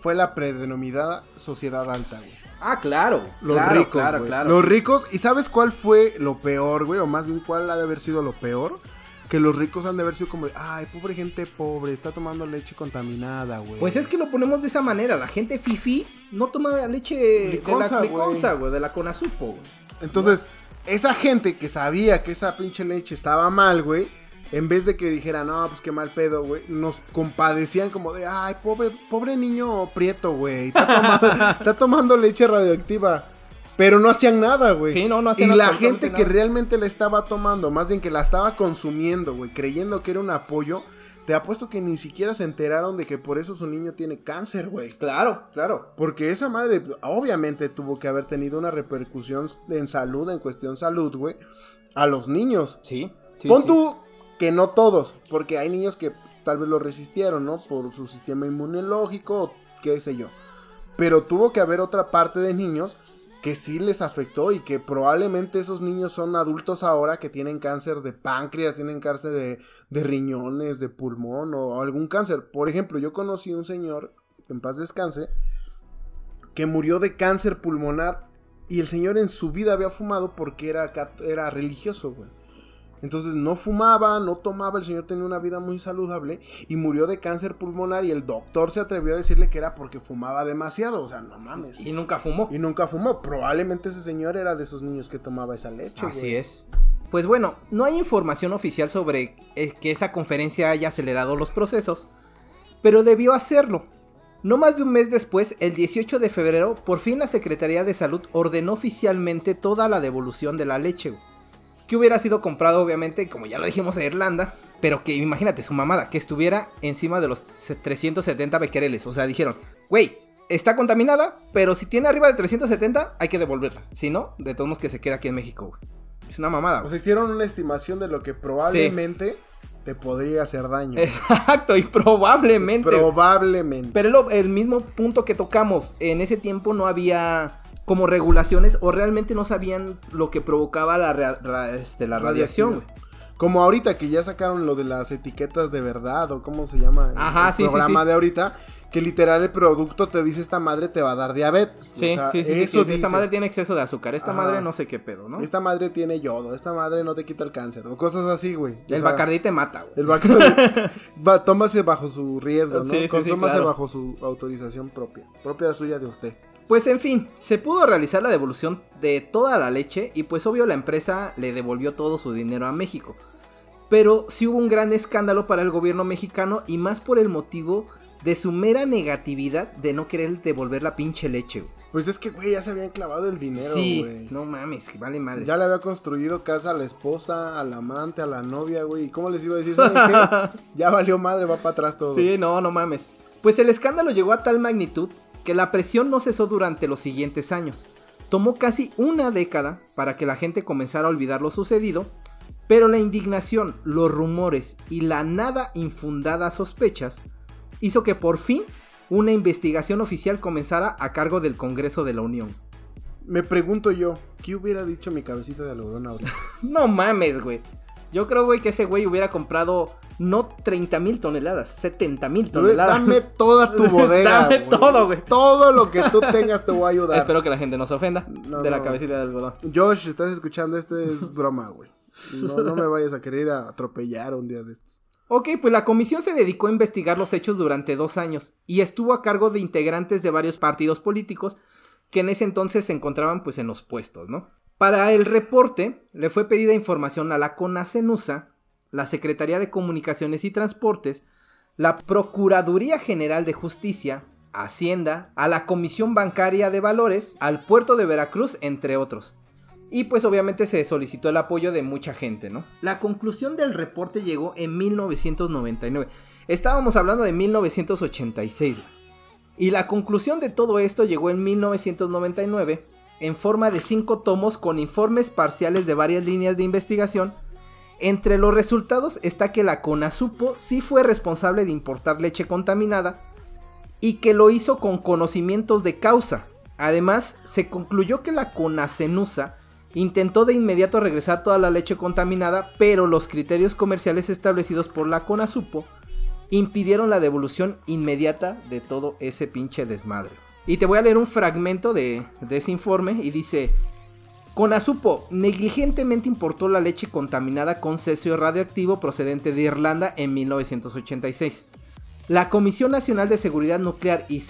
fue la predenominada sociedad alta, güey. Ah, claro. Los claro, ricos, claro. Los ricos, ¿y sabes cuál fue lo peor, güey? O más bien, ¿cuál ha de haber sido lo peor? Que los ricos han de haber sido como de, ay, pobre gente pobre, está tomando leche contaminada, güey. Pues es que lo ponemos de esa manera. La gente fifi no toma leche de la güey, de la Conasupo. güey. Entonces, esa gente que sabía que esa pinche leche estaba mal, güey, en vez de que dijera, no, pues qué mal pedo, güey, nos compadecían como de, ay, pobre, pobre niño prieto, güey, está, toma- (laughs) está tomando leche radioactiva. Pero no hacían nada, güey. Sí, no, no y hacían la absolutamente gente que nada. realmente la estaba tomando, más bien que la estaba consumiendo, güey, creyendo que era un apoyo, te apuesto que ni siquiera se enteraron de que por eso su niño tiene cáncer, güey. Claro, claro. Porque esa madre obviamente tuvo que haber tenido una repercusión en salud, en cuestión salud, güey, a los niños. Sí. sí, Pon sí. tú que no todos, porque hay niños que tal vez lo resistieron, ¿no? Por su sistema inmunológico, qué sé yo. Pero tuvo que haber otra parte de niños que sí les afectó y que probablemente esos niños son adultos ahora que tienen cáncer de páncreas, tienen cáncer de, riñones, de pulmón o algún cáncer. Por ejemplo, yo conocí un señor, en paz descanse, que murió de cáncer pulmonar y el señor en su vida había fumado porque era, era religioso, güey. Entonces no fumaba, no tomaba, el señor tenía una vida muy saludable y murió de cáncer pulmonar y el doctor se atrevió a decirle que era porque fumaba demasiado, o sea, no mames. Y nunca fumó. Y nunca fumó, probablemente ese señor era de esos niños que tomaba esa leche. Así güey. es. Pues bueno, no hay información oficial sobre eh, que esa conferencia haya acelerado los procesos, pero debió hacerlo. No más de un mes después, el 18 de febrero, por fin la Secretaría de Salud ordenó oficialmente toda la devolución de la leche, güey. Que hubiera sido comprado obviamente, como ya lo dijimos, en Irlanda, pero que imagínate su mamada, que estuviera encima de los 370 becquereles, o sea, dijeron, güey, está contaminada, pero si tiene arriba de 370, hay que devolverla, si no, de todos modos que se queda aquí en México, güey. Es una mamada, O sea, hicieron una estimación de lo que probablemente te podría hacer daño. Exacto, y probablemente. Probablemente. Pero el mismo punto que tocamos, en ese tiempo no había como regulaciones o realmente no sabían lo que provocaba la, ra- este, la radiación. Como ahorita que ya sacaron lo de las etiquetas de verdad o cómo se llama el- Ajá, el sí, sí, programa sí. de ahorita, que literal el producto te dice esta madre te va a dar diabetes. O Sí, sea, sí, sí, sí, eso sí, Esta madre tiene exceso de azúcar, esta Ajá. madre no sé qué pedo, ¿no? Esta madre tiene yodo, esta madre no te quita el cáncer o cosas así, güey. O el sea, Bacardí te mata, güey. El Bacardi. (laughs) va, tómase bajo su riesgo, ¿no? Sí, sí, sí, Consúmase claro. bajo su autorización propia, propia suya de usted. Pues en fin, se pudo realizar la devolución de toda la leche y pues obvio la empresa le devolvió todo su dinero a México. Pero sí hubo un gran escándalo para el gobierno mexicano y más por el motivo de su mera negatividad de no querer devolver la pinche leche. güey. Pues es que, güey, ya se habían clavado el dinero, sí, güey. no mames, que vale madre. Ya le había construido casa a la esposa, al amante, a la novia, güey. ¿Y cómo les iba a decir? ¿Saben qué? (laughs) Ya valió madre, va para atrás todo. Sí, no, no mames. Pues el escándalo llegó a tal magnitud que la presión no cesó durante los siguientes años. Tomó casi una década para que la gente comenzara a olvidar lo sucedido, pero la indignación, los rumores y la nada infundada sospechas hizo que por fin una investigación oficial comenzara a cargo del Congreso de la Unión. Me pregunto yo, ¿qué hubiera dicho mi cabecita de algodón ahorita? (laughs) no mames, güey. Yo creo, güey, que ese güey hubiera comprado no 30 mil toneladas, 70 mil toneladas. Dame toda tu (laughs) bodega. Dame todo, güey. Todo lo que tú tengas te voy a ayudar. Espero que la gente no se ofenda de la cabecita de algodón. Josh, estás escuchando, esto es broma, güey. No, no me vayas a querer atropellar un día de estos. Ok, pues la comisión se dedicó a investigar los hechos durante dos años y estuvo a cargo de integrantes de varios partidos políticos que en ese entonces se encontraban pues en los puestos, ¿no? Para el reporte le fue pedida información a la CONACENUSA, la Secretaría de Comunicaciones y Transportes, la Procuraduría General de Justicia, Hacienda, a la Comisión Bancaria de Valores, al puerto de Veracruz, entre otros. Y pues obviamente se solicitó el apoyo de mucha gente, ¿no? La conclusión del reporte llegó en 1999. Estábamos hablando de 1986. Y la conclusión de todo esto llegó en 1999 en forma de cinco tomos con informes parciales de varias líneas de investigación. Entre los resultados está que la CONASUPO sí fue responsable de importar leche contaminada y que lo hizo con conocimientos de causa. Además, se concluyó que la CONACENUSA Intentó de inmediato regresar toda la leche contaminada, pero los criterios comerciales establecidos por la CONASUPO impidieron la devolución inmediata de todo ese pinche desmadre. Y te voy a leer un fragmento de, ese informe y dice, CONASUPO negligentemente importó la leche contaminada con cesio radioactivo procedente de Irlanda en 1986. La Comisión Nacional de Seguridad Nuclear y,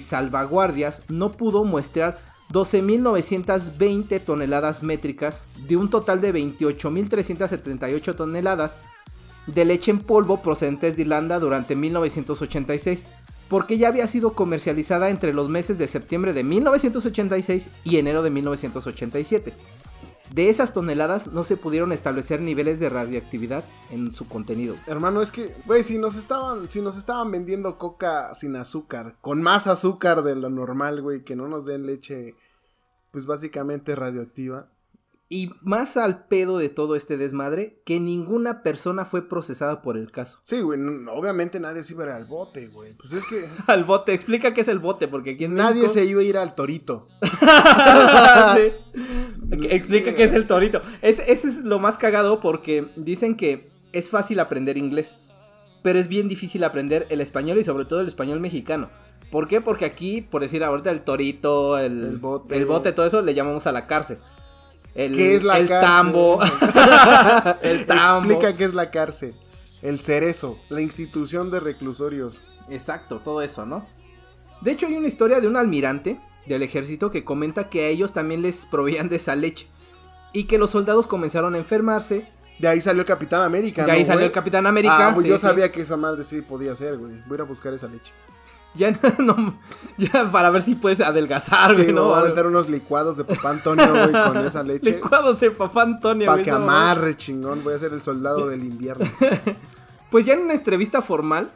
Salvaguardias no pudo muestrar 12.920 toneladas métricas de un total de 28.378 toneladas de leche en polvo procedentes de Irlanda durante 1986, porque ya había sido comercializada entre los meses de septiembre de 1986 y enero de 1987. De esas toneladas no se pudieron establecer niveles de radioactividad en su contenido. Hermano, es que, güey, si nos estaban, si nos estaban vendiendo coca sin azúcar, con más azúcar de lo normal, güey, que no nos den leche, pues básicamente radioactiva. Y más al pedo de todo este desmadre, que ninguna persona fue procesada por el caso. Sí, güey, obviamente nadie se iba a ir al bote, güey. Pues es que... (laughs) al bote, explica qué es el bote, porque aquí Nadie se iba a ir al torito. (laughs) (laughs) Explica qué es el torito. ese es lo más cagado porque dicen que es fácil aprender inglés, pero es bien difícil aprender el español y sobre todo el español mexicano. ¿Por qué? Porque aquí, por decir ahorita el torito, el, bote. el bote, todo eso le llamamos a la cárcel. El, ¿Qué es la el cárcel? Tambo. (laughs) el tambo. Explica qué es la cárcel. El cerezo, la institución de reclusorios. Exacto, todo eso, ¿no? De hecho, hay una historia de un almirante del ejército que comenta que a ellos también les proveían de esa leche. Y que los soldados comenzaron a enfermarse. De ahí salió el Capitán América. De ahí salió el Capitán América. Ah, pues yo sabía que esa madre sí podía ser, güey. Voy a ir a buscar esa leche. Ya (laughs) no, ya para ver si puedes adelgazar, güey, ¿no? Voy a meter unos licuados de papá Antonio, güey, con (laughs) esa leche. Licuados de papá Antonio, Para que amarre, chingón. Voy a ser el soldado del invierno. (laughs) pues ya en una entrevista formal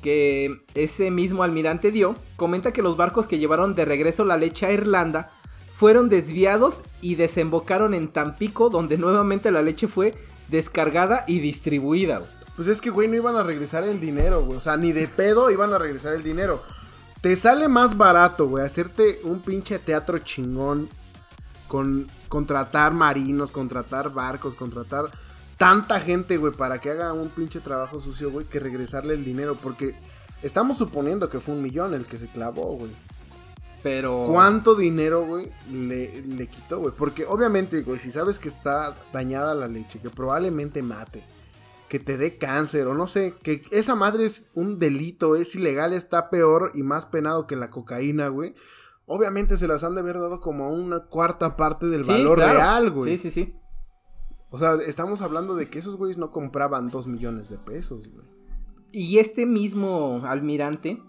que ese mismo almirante dio, comenta que los barcos que llevaron de regreso la leche a Irlanda fueron desviados y desembocaron en Tampico, donde nuevamente la leche fue descargada y distribuida. Pues es que, güey, no iban a regresar el dinero, güey. O sea, ni de pedo iban a regresar el dinero. Te sale más barato, güey, hacerte un pinche teatro chingón con contratar marinos, contratar barcos, contratar tanta gente, güey, para que haga un pinche trabajo sucio, güey, que regresarle el dinero. Porque estamos suponiendo que fue un millón el que se clavó, güey. Pero. ¿Cuánto dinero, güey, le, le quitó, güey? Porque obviamente, güey, si sabes que está dañada la leche, que probablemente mate que te dé cáncer o no sé, que esa madre es un delito, es ilegal, está peor y más penado que la cocaína, güey. Obviamente se las han de haber dado como una cuarta parte del valor real, güey. Sí, sí, sí. O sea, estamos hablando de que esos güeyes no compraban dos millones de pesos, güey. Y este mismo almirante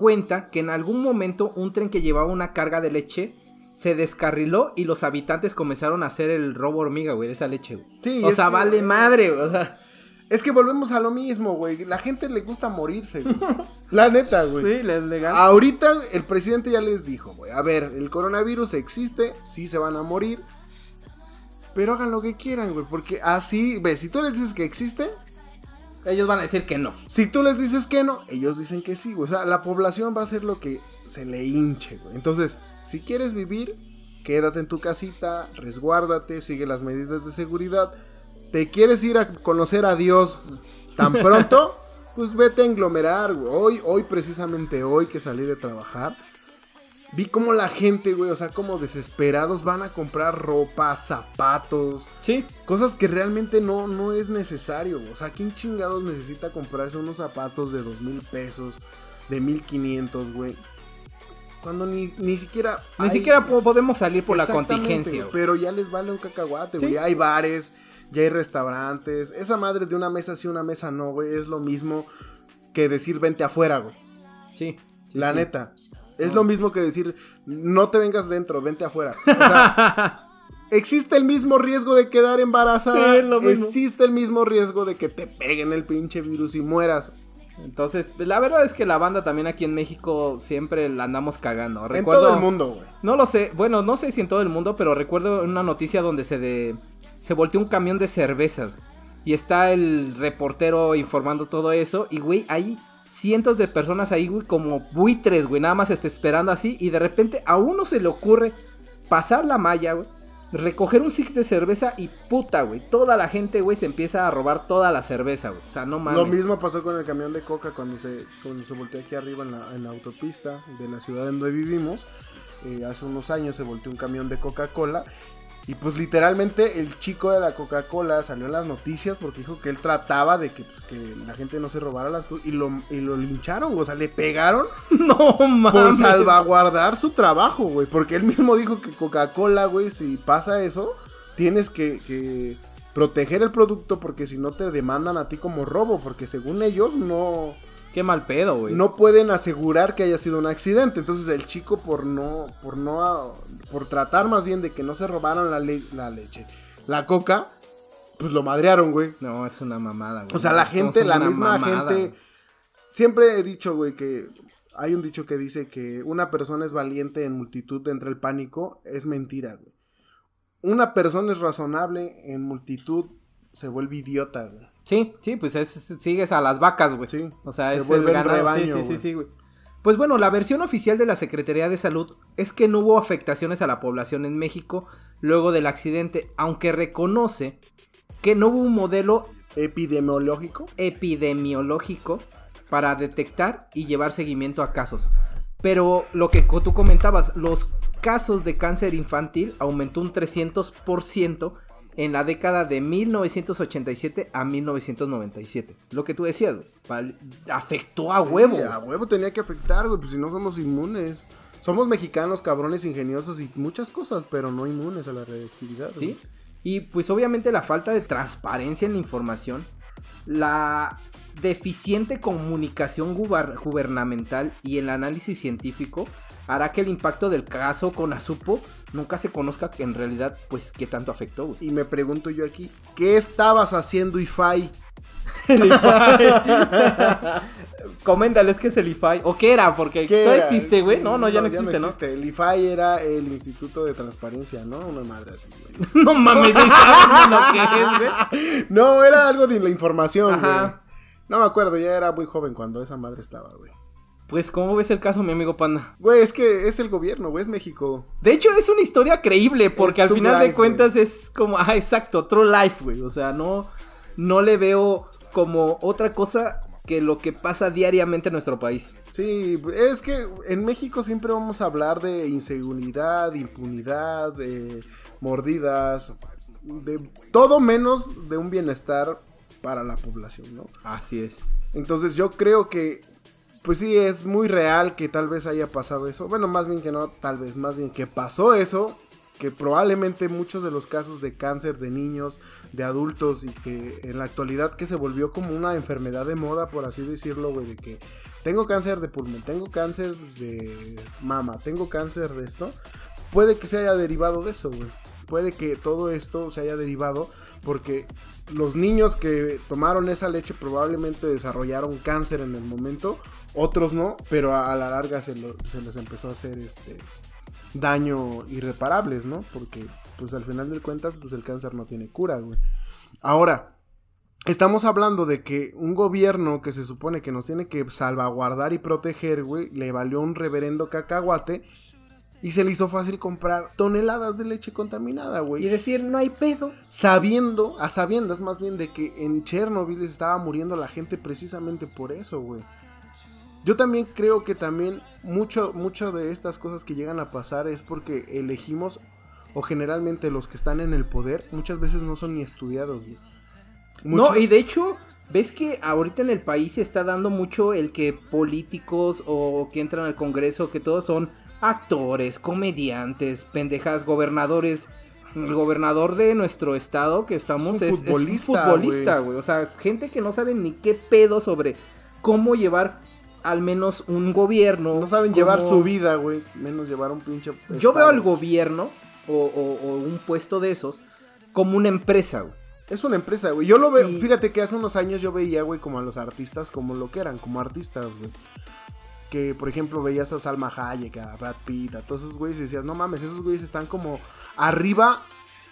cuenta que en algún momento un tren que llevaba una carga de leche se descarriló y los habitantes comenzaron a hacer el robo hormiga, güey, de esa leche, güey. Sí, o sea, vale madre, güey. O sea, Es que volvemos a lo mismo, güey. La gente le gusta morirse, güey. (laughs) La neta, güey. Sí, le- legal. Ahorita el presidente ya les dijo, güey. A ver, el coronavirus existe, sí se van a morir. Pero hagan lo que quieran, güey. Porque así, ve, si tú les dices que existe, Ellos van a decir que no. si tú les dices que no, ellos dicen que sí, güey. O sea, la población va a hacer lo que se le hinche, güey. Entonces, si quieres vivir, quédate en tu casita, resguárdate, sigue las medidas de seguridad. ¿Te quieres ir a conocer a Dios tan (laughs) pronto? Pues vete a englomerar, güey. Hoy, hoy, precisamente hoy que salí de trabajar, vi como la gente, güey, o sea, como desesperados van a comprar ropa, zapatos, Sí. Cosas que realmente no, no es necesario. O sea, ¿quién chingados necesita comprarse unos zapatos de dos mil pesos, de mil quinientos, güey? Cuando ni, ni siquiera... Ni hay- siquiera po- podemos salir por la contingencia. güey. Pero ya les vale un cacahuate, Sí. güey. Hay bares, ya hay restaurantes. Esa madre de una mesa sí, una mesa no, güey. Es lo mismo que decir vente afuera, güey. Sí. sí, la sí. neta. Es lo mismo que decir no te vengas dentro, vente afuera. O sea, (laughs) existe el mismo riesgo de quedar embarazada. Sí, lo mismo. Existe el mismo riesgo de que te peguen el pinche virus y mueras. Entonces, la verdad es que la banda también aquí en México siempre la andamos cagando. En Recuerdo, todo el mundo, güey. No lo sé, bueno, no sé si en todo el mundo, pero recuerdo una noticia donde se de se volteó un camión de cervezas y está el reportero informando todo eso y güey, hay cientos de personas ahí, güey, como buitres, güey, nada más está esperando así y de repente a uno se le ocurre pasar la malla, güey, recoger un six de cerveza y puta, güey, toda la gente, güey, se empieza a robar toda la cerveza, güey. O sea, no mames. Lo mismo pasó con el camión de coca cuando se, cuando se volteó aquí arriba en la, en la autopista de la ciudad en donde vivimos. Eh, hace unos años se volteó un camión de Coca-Cola. Y pues literalmente el chico de la Coca-Cola salió en las noticias porque dijo que él trataba de que, pues, que la gente no se robara las cosas. Y lo, y lo lincharon, o sea, le pegaron (laughs) no mames. por salvaguardar su trabajo, güey. Porque él mismo dijo que Coca-Cola, güey, si pasa eso, tienes que, que proteger el producto porque si no te demandan a ti como robo. Porque según ellos no, Qué mal pedo, güey. no pueden asegurar que haya sido un accidente. Entonces el chico por no, por no, por tratar más bien de que no se robaran la, le- la leche, la coca, pues lo madrearon, güey. No, es una mamada, güey. O sea, la gente, la misma mamada, gente. Siempre he dicho, güey, que hay un dicho que dice que una persona es valiente en multitud entre el pánico. Es mentira, güey. Una persona es razonable en multitud se vuelve idiota, güey. Sí, sí, pues es, sigues a las vacas, güey. Sí, O sea, se es el ganado. rebaño, sí, sí, sí, güey. sí, güey. Pues bueno, la versión oficial de la Secretaría de Salud es que no hubo afectaciones a la población en México luego del accidente, aunque reconoce que no hubo un modelo Epidemiológico. epidemiológico para detectar y llevar seguimiento a casos. Pero lo que tú comentabas, los casos de cáncer infantil aumentó un 300% en la década de 1987 a 1997. Lo que tú decías, güey, afectó a huevo. Sí, a huevo tenía que afectar, güey, pues si no somos inmunes. Somos mexicanos, cabrones, ingeniosos y muchas cosas, pero no inmunes a la reactividad. ¿Sí? Y pues obviamente la falta de transparencia en la información, la deficiente comunicación gubernamental y el análisis científico hará que el impacto del caso con Azupo nunca se conozca en realidad pues qué tanto afectó, güey. Y me pregunto yo aquí, ¿qué estabas haciendo, IFAI? (laughs) (laughs) Coméntales que es el IFAI. ¿O qué era? Porque ¿Qué no era? existe, güey. No, no, ya no existe, ¿no? existe. El IFAI era el Instituto de Transparencia, ¿no? Una madre así, güey. (laughs) No mames, ni sabes lo que es, güey. No, era algo de la información, güey. No me acuerdo, ya era muy joven cuando esa madre estaba, güey. Pues, ¿cómo ves el caso, mi amigo Panda? Güey, es que es el gobierno, güey, es México. De hecho, es una historia creíble, porque al final de cuentas es como, ah, exacto, true life, güey. O sea, no, no le veo como otra cosa que lo que pasa diariamente en nuestro país. Sí, es que en México siempre vamos a hablar de inseguridad, impunidad, de mordidas, de todo menos de un bienestar para la población, ¿no? Así es. Entonces yo creo que, pues sí, es muy real que tal vez haya pasado eso. Bueno, más bien que no, tal vez, más bien que pasó eso. Que probablemente muchos de los casos de cáncer de niños, de adultos y que en la actualidad que se volvió como una enfermedad de moda, por así decirlo, güey, de que tengo cáncer de pulmón, tengo cáncer de mama, tengo cáncer de esto, puede que se haya derivado de eso, güey. puede que todo esto se haya derivado porque los niños que tomaron esa leche probablemente desarrollaron cáncer en el momento, otros no, pero a, la larga se, se, les empezó a hacer este daño irreparables, ¿no? Porque pues al final de cuentas pues el cáncer no tiene cura, güey. Ahora, Estamos hablando de que un gobierno que se supone que nos tiene que salvaguardar y proteger, güey, le valió un reverendo cacahuate y se le hizo fácil comprar toneladas de leche contaminada, güey. Y decir, no hay pedo. Sabiendo, a sabiendas más bien de que en Chernobyl estaba muriendo la gente precisamente por eso, güey. Yo también creo que también mucho, mucho de estas cosas que llegan a pasar es porque elegimos, o generalmente los que están en el poder, muchas veces no son ni estudiados. No, y de hecho, ves que ahorita en el país se está dando mucho el que políticos o que entran al Congreso, que todos son actores, comediantes, pendejas, gobernadores. El gobernador de nuestro estado que estamos es, futbolista, güey. O sea, gente que no sabe ni qué pedo sobre cómo llevar al menos un gobierno. No saben llevar su vida, güey. Menos llevar un pinche. Yo veo al gobierno o, o un puesto de esos como una empresa, güey. Es una empresa, güey. Yo lo veo, fíjate que hace unos años yo veía, güey, como a los artistas, como lo que eran, como artistas, güey. Que, por ejemplo, veías a Salma Hayek, a Brad Pitt, a todos esos güeyes y decías, no mames, esos güeyes están como arriba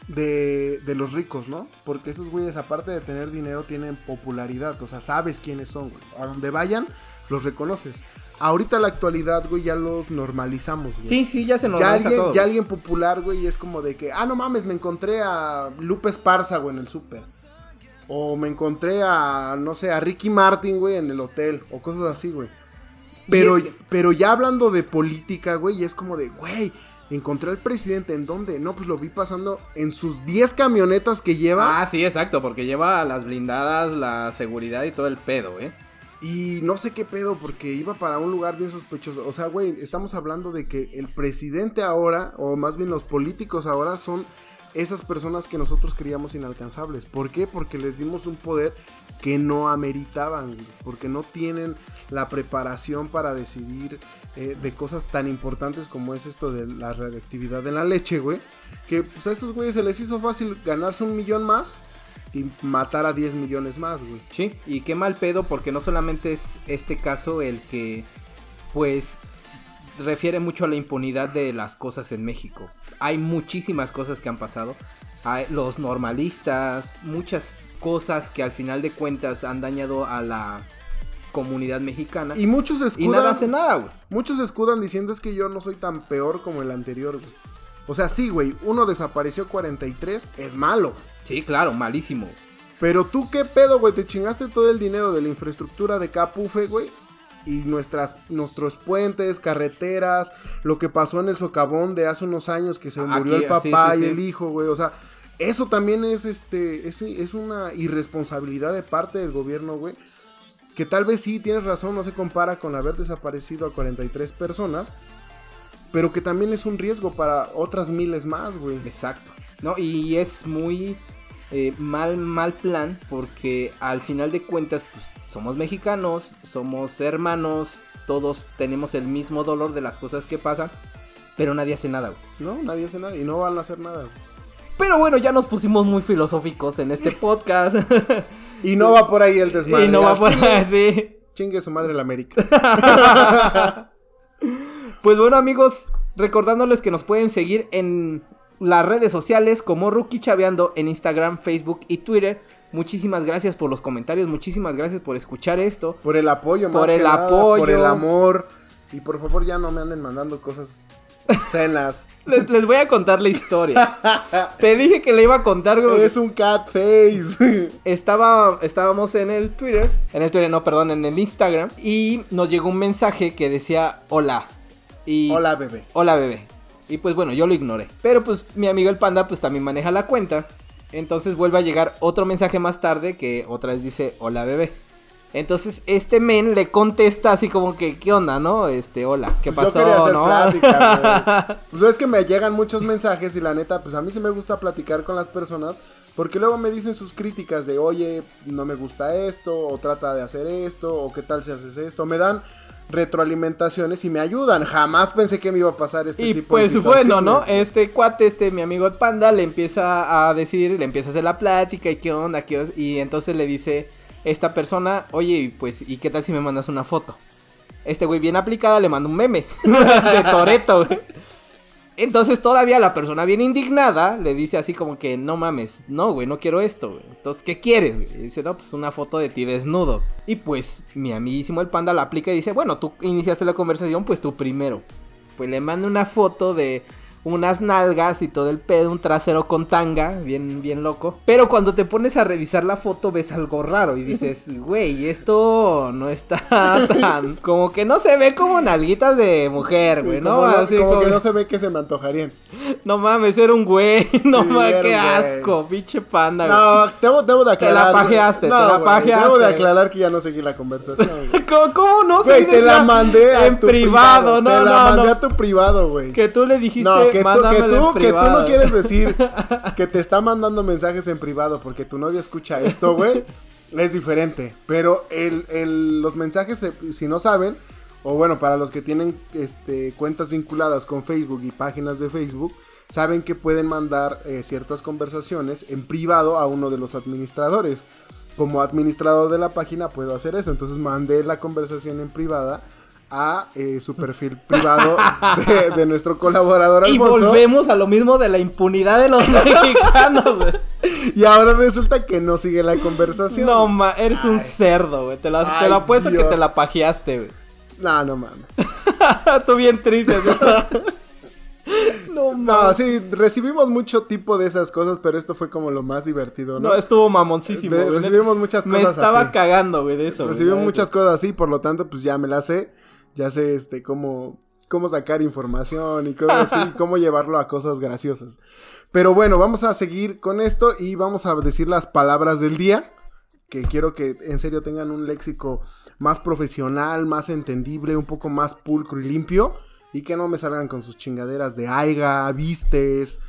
de, de los ricos, ¿no? Porque esos güeyes, aparte de tener dinero, tienen popularidad. O sea, sabes quiénes son, güey. A donde vayan, los reconoces. Ahorita la actualidad, güey, ya los normalizamos, güey. Sí, sí, ya se normaliza ya alguien, todo. Ya alguien popular, güey, es como de que, ah, no mames, me encontré a Lupe Esparza, güey, en el súper. O me encontré a, no sé, a Ricky Martin, güey, en el hotel. O cosas así, güey. Pero, pero ya hablando de política, güey, es como de, güey, encontré al presidente, ¿en dónde? No, pues lo vi pasando en sus 10 camionetas que lleva. Ah, sí, exacto, porque lleva las blindadas, la seguridad y todo el pedo, ¿eh? Y no sé qué pedo, porque iba para un lugar bien sospechoso. O sea, güey, estamos hablando de que el presidente ahora, o más bien los políticos ahora, son esas personas que nosotros creíamos inalcanzables. ¿Por qué? Porque les dimos un poder que no ameritaban, porque no tienen la preparación para decidir eh, de cosas tan importantes como es esto de la radioactividad en la leche, güey. Que pues, a esos güeyes se les hizo fácil ganarse un millón más y matar a 10 millones más, güey. Sí, y qué mal pedo porque no solamente es este caso el que pues refiere mucho a la impunidad de las cosas en México. Hay muchísimas cosas que han pasado. Hay los normalistas, muchas cosas que al final de cuentas han dañado a la comunidad mexicana. Y muchos escudan. Y nada hace nada, güey. Muchos escudan diciendo es que yo no soy tan peor como el anterior, güey. O sea, sí, güey, uno desapareció 43, es malo. Sí, claro, malísimo. Pero tú qué pedo, güey, te chingaste todo el dinero de la infraestructura de Capufe, güey. Y nuestras, nuestros puentes, carreteras, lo que pasó en el socavón de hace unos años que se murió el papá y el hijo, güey. O sea, eso también es este. Es, es una irresponsabilidad de parte del gobierno, güey. Que tal vez sí tienes razón, no se compara con haber desaparecido a 43 personas. Pero que también es un riesgo para otras miles más, güey. Exacto. No, y es muy eh, mal, mal plan porque al final de cuentas pues, somos mexicanos, somos hermanos, todos tenemos el mismo dolor de las cosas que pasan, pero nadie hace nada. No, nadie hace nada y no van a hacer nada. Pero bueno, ya nos pusimos muy filosóficos en este (laughs) podcast. y no va por ahí el desmadre. Y no va por ahí, sí. Chingue su madre la América. (laughs) pues bueno amigos, recordándoles que nos pueden seguir en las redes sociales como Rookie Chaveando en Instagram, Facebook y Twitter. Muchísimas gracias por los comentarios, muchísimas gracias por escuchar esto. Por el apoyo, más por el apoyo. Por el amor. Y por favor ya no me anden mandando cosas cenas. (laughs) les, voy a contar la historia. (laughs) Te dije que le iba a contar, güey. Es un cat face. (laughs) Estaba, estábamos en el Twitter. En el Twitter, no, perdón, en el Instagram. Y nos llegó un mensaje que decía hola. Y, hola, bebé. Hola, bebé. Y pues bueno, yo lo ignoré. Pero pues mi amigo el panda pues también maneja la cuenta. Entonces vuelve a llegar otro mensaje más tarde que otra vez dice, hola bebé. Entonces este men le contesta así como que, ¿qué onda, no? Este, hola, ¿qué pues pasó? Yo quería hacer plática, (laughs) Pues es que me llegan muchos mensajes y la neta, pues a mí sí me gusta platicar con las personas. Porque luego me dicen sus críticas de, oye, no me gusta esto, o trata de hacer esto, o qué tal si haces esto. Me dan retroalimentaciones y me ayudan. Jamás pensé que me iba a pasar este y tipo de pues bueno, ¿no? Este cuate, este mi amigo Panda, le empieza a decir, le empieza a hacer la plática y qué onda, qué os- y entonces le dice esta persona, oye, pues, ¿y qué tal si me mandas una foto? Este güey bien aplicada le manda un meme (laughs) de Toreto, güey. Entonces todavía la persona bien indignada le dice así como que no mames, no güey, no quiero esto. Entonces, ¿qué quieres? Y dice, no, pues una foto de ti desnudo. Y pues mi amiguísimo el panda la aplica y dice, bueno, tú iniciaste la conversación, pues tú primero. Pues le manda una foto de unas nalgas y todo el pedo, un trasero con tanga, bien, bien loco. Pero cuando te pones a revisar la foto ves algo raro y dices, (laughs) güey, esto no está (laughs) tan... Como que no se ve como nalguitas de mujer, Sí, güey, como ¿no? no- Así como como- que no se ve que se me antojarían. (laughs) no mames, era un güey. No Sí, mames, qué asco, pinche panda, güey. No, debo, debo de Te la aclarar. pajeaste, te No, la güey, pajeaste. Debo de aclarar que ya no seguí la conversación. güey. ¿Cómo, cómo no Güey, se te la mandé a en tu privado, no, Te la mandé no. a tu privado, güey. Que tú le dijiste, No, que tú, que, mándamelo en tú, que tú privado. no quieres decir (laughs) que te está mandando mensajes en privado porque tu novia escucha esto, güey. (laughs) es diferente. Pero el, el- los mensajes, eh, si no saben, o bueno, para los que tienen este, cuentas vinculadas con Facebook y páginas de Facebook, saben que pueden mandar eh, ciertas conversaciones en privado a uno de los administradores. Como administrador de la página puedo hacer eso. Entonces mandé la conversación en privada a eh, su perfil privado de, de nuestro colaborador Y Alfonso. volvemos a lo mismo de la impunidad de los (laughs) mexicanos. Y ahora resulta que no sigue la conversación. No, ma, eres un cerdo, güey. Te, la- te lo apuesto que Dios. te la pajeaste, güey. No, no mames. (laughs) Tú bien triste. (laughs) No, No, sí, recibimos mucho tipo de esas cosas, pero esto fue como lo más divertido, ¿no? No, estuvo mamoncísimo, De- recibimos muchas Me cosas estaba así. cagando, güey, de eso. Recibimos muchas cosas así, por lo tanto, pues ya me la sé. Ya sé, este, cómo, cómo sacar información y cosas así, (laughs) cómo llevarlo a cosas graciosas. Pero bueno, vamos a seguir con esto y vamos a decir las palabras del día. Que quiero que en serio tengan un léxico más profesional, más entendible, un poco más pulcro y limpio. Y que no me salgan con sus chingaderas de aiga, vistes,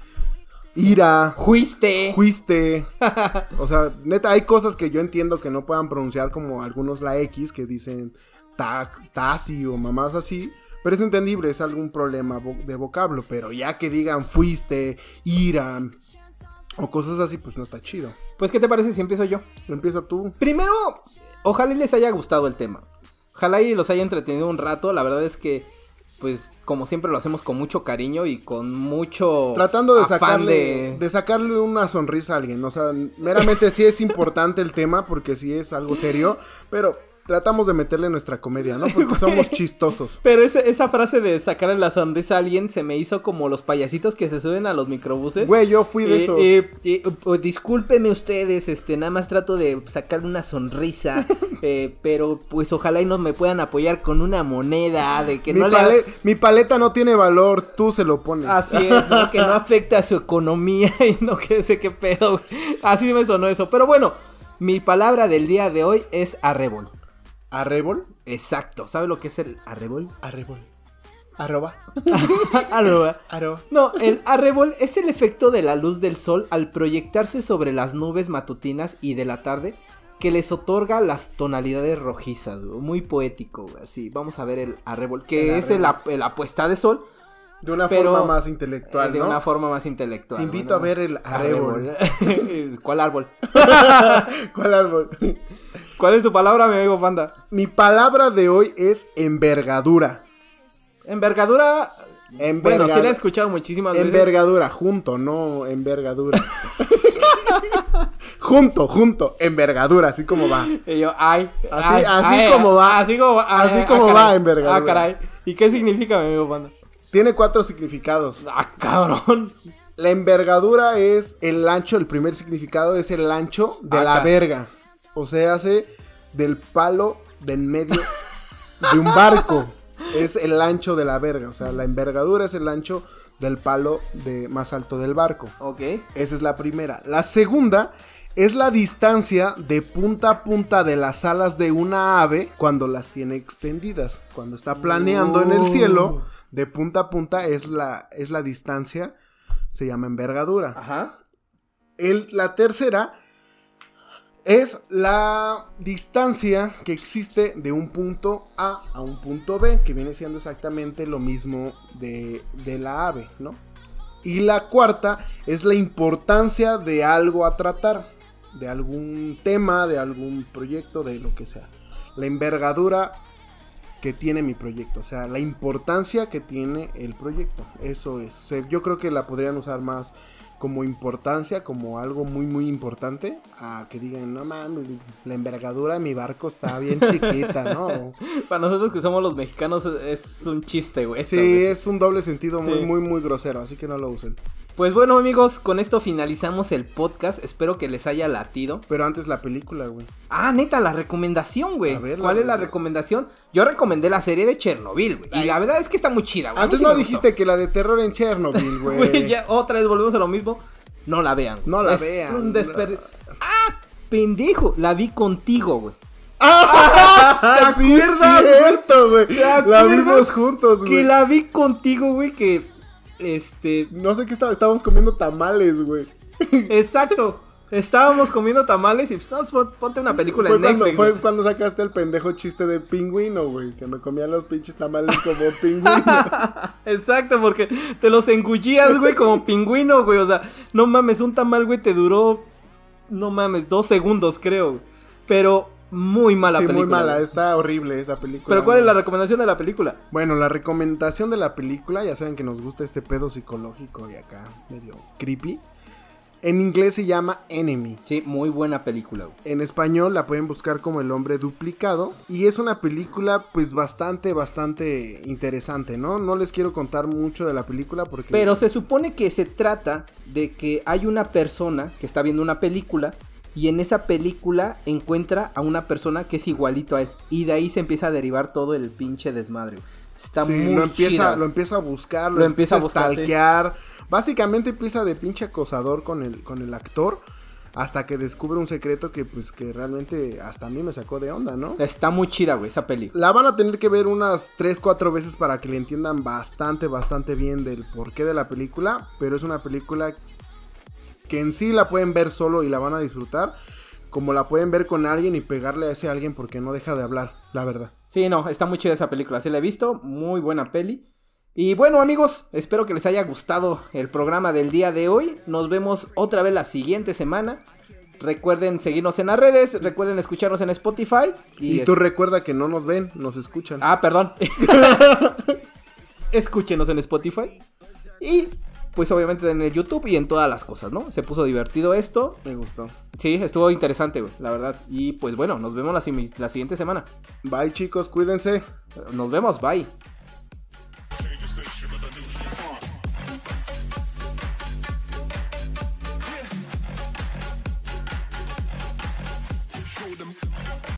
ira, Juiste. Juiste. (laughs) O sea, neta, hay cosas que yo entiendo que no puedan pronunciar como algunos la X que dicen tasi o mamás así. Pero es entendible, es algún problema de vocablo. Pero ya que digan fuiste, ira o cosas así, pues no está chido. Pues, ¿qué te parece si empiezo yo? Empieza tú. Primero, ojalá y les haya gustado el tema. Ojalá y los haya entretenido un rato. La verdad es que, pues, como siempre lo hacemos con mucho cariño y con mucho Tratando de afán sacarle, de- de... sacarle una sonrisa a alguien. O sea, meramente sí es importante el tema porque sí es algo serio. Pero tratamos de meterle nuestra comedia, ¿no? Porque (laughs) somos chistosos. Pero esa frase de sacarle la sonrisa a alguien se me hizo como los payasitos que se suben a los microbuses. Güey, yo fui de Eh, esos. eh, eh, oh, discúlpeme ustedes, este, nada más trato de sacarle una sonrisa, (laughs) eh, pero pues ojalá y no me puedan apoyar con una moneda, de que mi, no le... mi paleta no tiene valor, tú se lo pones. Así es, ¿no? (laughs) que no afecte a su economía y no que sé qué pedo. Así me sonó eso. Pero bueno, mi palabra del día de hoy es arrebol. ¿Arrebol? Exacto. ¿Sabe lo que es el arrebol? Arrebol. Arroba. (laughs) Arroba. Arroba. No, el arrebol es el efecto de la luz del sol al proyectarse sobre las nubes matutinas y de la tarde que les otorga las tonalidades rojizas, muy poético, así. Vamos a ver el arrebol, que El es el la puesta de sol, De una Pero, forma más eh, intelectual, de ¿no? una forma más intelectual. Te invito a ver el arrebol. (laughs) ¿Cuál árbol? (laughs) ¿Cuál árbol? ¿Cuál es tu palabra, mi amigo Panda? Mi palabra de hoy es envergadura. Envergadura. Enverga- Bueno, sí la he escuchado muchísimas veces. Envergadura, junto, no envergadura. (laughs) junto, junto, envergadura, así como va. Y yo, ay. Así- ay, así ay, como va. Así como, ay, Así ah, como va, caray. envergadura. Ah, caray. ¿Y qué significa, mi amigo Panda? Tiene cuatro significados. Ah, cabrón. La envergadura es el ancho, el primer significado es el ancho de la Acá. verga. O sea, hace del palo de en medio de un barco. Es el ancho de la verga. O sea, la envergadura es el ancho del palo de más alto del barco. Ok. Esa es la primera. La segunda es la distancia de punta a punta de las alas de una ave cuando las tiene extendidas. Cuando está planeando en el cielo, de punta a punta es la, es la distancia, se llama envergadura. Ajá. El- la tercera Es la distancia que existe de un punto A a un punto B, que viene siendo exactamente lo mismo de, de la ave, ¿no? Y la cuarta es la importancia de algo a tratar, de algún tema, de algún proyecto, de lo que sea. La envergadura que tiene mi proyecto, o sea, la importancia que tiene el proyecto. Eso es. Yo creo que la podrían usar más como importancia, como algo muy, muy importante, a que digan, no mames, la envergadura de mi barco está bien (laughs) chiquita, ¿no? Para nosotros que somos los mexicanos es, un chiste, güey. Sí, güey. es un doble sentido muy, Sí. muy, muy grosero, así que no lo usen. Pues bueno, amigos, con esto finalizamos el podcast. Espero que les haya latido. Pero antes la película, güey. Ah, neta, la recomendación, güey. A ver, ¿Cuál es la recomendación? Yo recomendé la serie de Chernobyl, güey. Y la verdad es que está muy chida, güey. Antes sí no dijiste que la de terror en Chernobyl, (laughs) güey. Güey, ya otra vez volvemos a lo mismo. No la vean. No la Es vean. un desperdi- ¡Ah! Pendejo, la vi contigo, güey. (laughs) ¡Ah! ¿Te (laughs) sí, es cierto, güey. ¿Te La vimos juntos, Que güey. la vi contigo, güey, que este, No sé qué estábamos comiendo tamales, güey. exacto. Estábamos comiendo tamales y pues, no, pon- ponte una película Fue en cuando, Netflix. fue güey. cuando sacaste el pendejo chiste de pingüino, güey. Que me comía los pinches tamales como pingüino. (laughs) Exacto, porque te los engullías, güey, como pingüino, güey. O sea, no mames, un tamal, güey, te duró, no mames, dos segundos, creo. Pero muy mala sí, película. muy mala. Está horrible esa película. Pero ¿cuál es la recomendación de la película? Bueno, la recomendación de la película, ya saben que nos gusta este pedo psicológico y acá medio creepy. En inglés se llama Enemy. Sí, muy buena película, güey. En español la pueden buscar como El hombre duplicado. Y es una película pues bastante, bastante interesante, ¿no? No les quiero contar mucho de la película porque... Pero se supone que se trata de que hay una persona que está viendo una película y en esa película encuentra a una persona que es igualito a él. Y de ahí se empieza a derivar todo el pinche desmadre. güey. Está Sí, muy lo empieza, chida. lo empieza a buscar, lo, Lo empieza, empieza a sí. stalkear. Básicamente empieza de pinche acosador con el, con el actor. Hasta que descubre un secreto que pues que realmente hasta a mí me sacó de onda, ¿no? Está muy chida, güey, esa peli. La van a tener que ver unas 3, 4 veces para que le entiendan bastante, bastante bien del porqué de la película. Pero es una película que en sí la pueden ver solo y la van a disfrutar. Como la pueden ver con alguien y pegarle a ese alguien porque no deja de hablar, la verdad. Sí, no, está muy chida esa película. Sí la he visto, muy buena peli. Y bueno, amigos, espero que les haya gustado el programa del día de hoy. Nos vemos otra vez la siguiente semana. Recuerden seguirnos en las redes, recuerden escucharnos en Spotify. Y, tú recuerda que no nos ven, nos escuchan. Ah, perdón. (laughs) (laughs) Escúchenos en Spotify. Y pues obviamente en el YouTube y en todas las cosas, ¿no? Se puso divertido esto. Me gustó. Sí, estuvo interesante, güey, la verdad. Y pues bueno, nos vemos la, la siguiente semana. Bye chicos, cuídense. Nos vemos, bye.